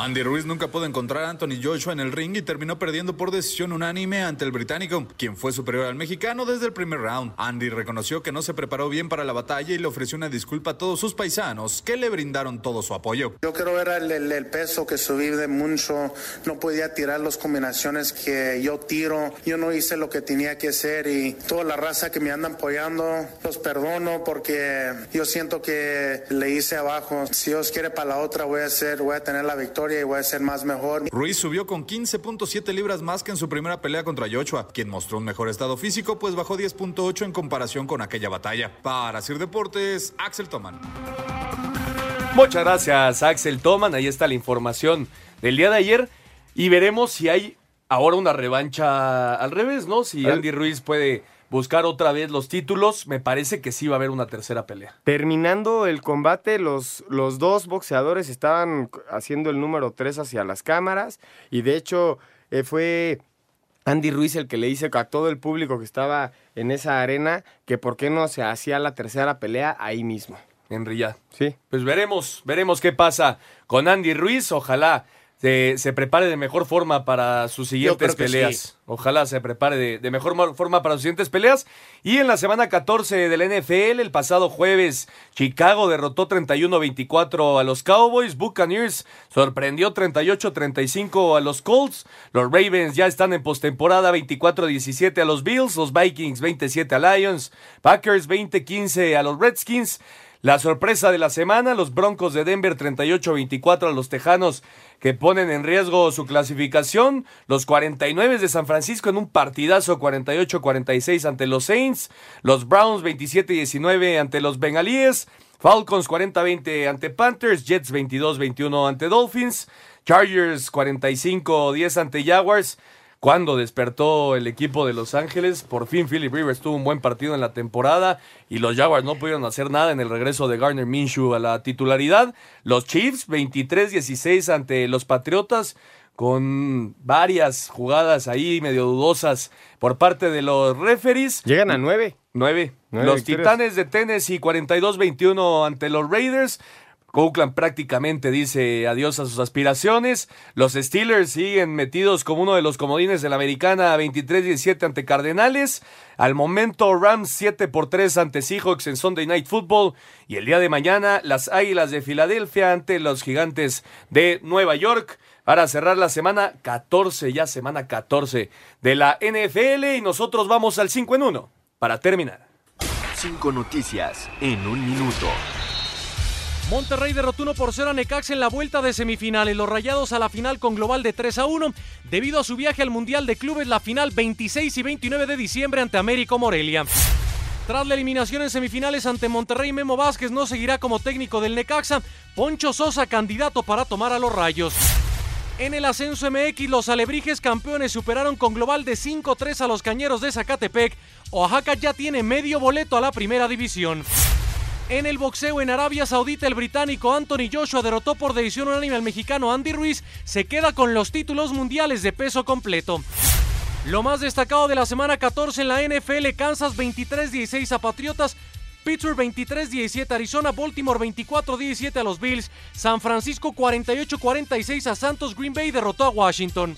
Speaker 20: Andy Ruiz nunca pudo encontrar a Anthony Joshua en el ring y terminó perdiendo por decisión unánime ante el británico, quien fue superior al mexicano desde el primer round. Andy reconoció que no se preparó bien para la batalla y le ofreció una disculpa a todos sus paisanos que le brindaron todo su apoyo.
Speaker 23: Yo creo era el, el- el peso que subí de mucho, no podía tirar las combinaciones que yo tiro, yo no hice lo que tenía que hacer y toda la raza que me andan apoyando, los perdono porque yo siento que le hice abajo. Si Dios quiere para la otra voy a hacer, voy a tener la victoria y voy a ser más mejor.
Speaker 20: Ruiz subió con 15.7 libras más que en su primera pelea contra Joshua, quien mostró un mejor estado físico, pues bajó 10.8 en comparación con aquella batalla. Para Sir Deportes, Axel Toman.
Speaker 2: Muchas gracias, Axel Toman. Ahí está la información del día de ayer. Y veremos si hay ahora una revancha al revés, ¿no? Si Andy Ruiz puede buscar otra vez los títulos. Me parece que sí va a haber una tercera pelea.
Speaker 3: Terminando el combate, los, los dos boxeadores estaban haciendo el número 3 hacia las cámaras y de hecho eh, fue Andy Ruiz el que le dice a todo el público que estaba en esa arena que por qué no se hacía la tercera pelea ahí mismo.
Speaker 2: En Riyadh.
Speaker 3: Sí.
Speaker 2: Pues veremos, veremos qué pasa con Andy Ruiz. Ojalá se, se prepare de mejor forma para sus siguientes peleas.
Speaker 4: sí.
Speaker 2: Ojalá se prepare de, de mejor forma para sus siguientes peleas. Y en la semana 14 del NFL, el pasado jueves, Chicago derrotó 31-24 a los Cowboys. Buccaneers sorprendió 38-35 a los Colts. Los Ravens ya están en postemporada 24-17 a los Bills. Los Vikings 27 a Lions. Packers 20-15 a los Redskins. La sorpresa de la semana, los Broncos de Denver 38-24 a los Tejanos que ponen en riesgo su clasificación. Los 49 de San Francisco en un partidazo 48-46 ante los Saints. Los Browns 27-19 ante los Bengalíes. Falcons 40-20 ante Panthers, Jets 22-21 ante Dolphins, Chargers 45-10 ante Jaguars. Cuando despertó el equipo de Los Ángeles, por fin Philip Rivers tuvo un buen partido en la temporada y los Jaguars no pudieron hacer nada en el regreso de Garner Minshew a la titularidad. Los Chiefs 23-16 ante los Patriotas con varias jugadas ahí medio dudosas por parte de los referees.
Speaker 3: Llegan a nueve.
Speaker 2: Nueve.
Speaker 3: Nueve
Speaker 2: los
Speaker 3: victorias.
Speaker 2: Titanes de Tennessee 42-21 ante los Raiders. Oakland prácticamente dice adiós a sus aspiraciones. Los Steelers siguen metidos como uno de los comodines de la americana 23-17 ante Cardenales. Al momento Rams 7 por 3 ante Seahawks en Sunday Night Football. Y el día de mañana las Águilas de Filadelfia ante los Gigantes de Nueva York. Para cerrar la semana 14, ya semana 14 de la NFL. Y nosotros vamos al 5 en 1 para terminar.
Speaker 7: Cinco noticias en un minuto.
Speaker 6: Monterrey derrotó 1 por 0 a Necaxa en la vuelta de semifinales. Los rayados a la final con global de 3 a 1. Debido a su viaje al Mundial de Clubes, la final 26 y 29 de diciembre ante Américo Morelia. Tras la eliminación en semifinales ante Monterrey, Memo Vázquez no seguirá como técnico del Necaxa. Poncho Sosa, candidato para tomar a los rayos. En el ascenso MX, los alebrijes campeones superaron con global de 5-3 a los cañeros de Zacatepec. Oaxaca ya tiene medio boleto a la primera división. En el boxeo en Arabia Saudita, el británico Anthony Joshua derrotó por decisión unánime al mexicano Andy Ruiz. Se queda con los títulos mundiales de peso completo. Lo más destacado de la semana 14 en la NFL, Kansas 23-16 a Patriotas, Pittsburgh 23-17 a Arizona, Baltimore 24-17 a los Bills, San Francisco 48-46 a Santos, Green Bay derrotó a Washington.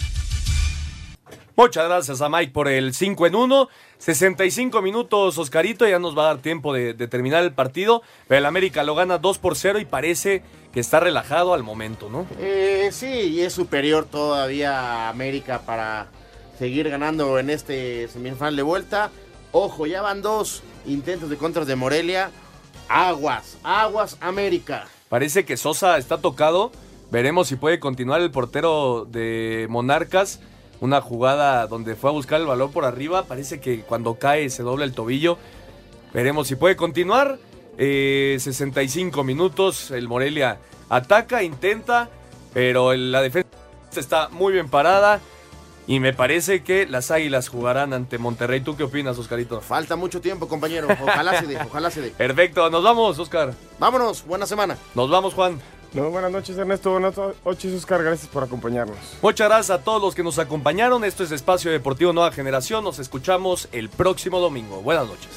Speaker 2: Muchas gracias a Mike por el 5 en 1. 65 minutos, Oscarito. Ya nos va a dar tiempo de, de terminar el partido. Pero el América lo gana 2 por 0 y parece que está relajado al momento, ¿no?
Speaker 4: Eh, sí, y es superior todavía a América para seguir ganando en este semifinal de vuelta. Ojo, ya van dos intentos de contras de Morelia. Aguas, aguas, América.
Speaker 2: Parece que Sosa está tocado. Veremos si puede continuar el portero de Monarcas. Una jugada donde fue a buscar el balón por arriba. Parece que cuando cae se dobla el tobillo. Veremos si puede continuar. Eh, 65 minutos. El Morelia ataca, intenta. Pero la defensa está muy bien parada. Y me parece que las Águilas jugarán ante Monterrey. ¿Tú qué opinas, Oscarito?
Speaker 4: Falta mucho tiempo, compañero. Ojalá se dé, ojalá se dé. <laughs>
Speaker 2: Perfecto, nos vamos, Oscar.
Speaker 4: Vámonos, buena semana.
Speaker 2: Nos vamos, Juan.
Speaker 3: No, buenas noches, Ernesto. Buenas noches, Oscar. Gracias por acompañarnos.
Speaker 2: Muchas gracias a todos los que nos acompañaron. Esto es Espacio Deportivo Nueva Generación. Nos escuchamos el próximo domingo. Buenas noches.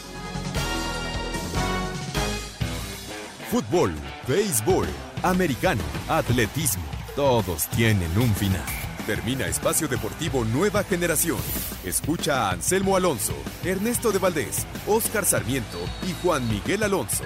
Speaker 7: Fútbol, béisbol, americano, atletismo, todos tienen un final. Termina Espacio Deportivo Nueva Generación. Escucha a Anselmo Alonso, Ernesto de Valdés, Oscar Sarmiento y Juan Miguel Alonso.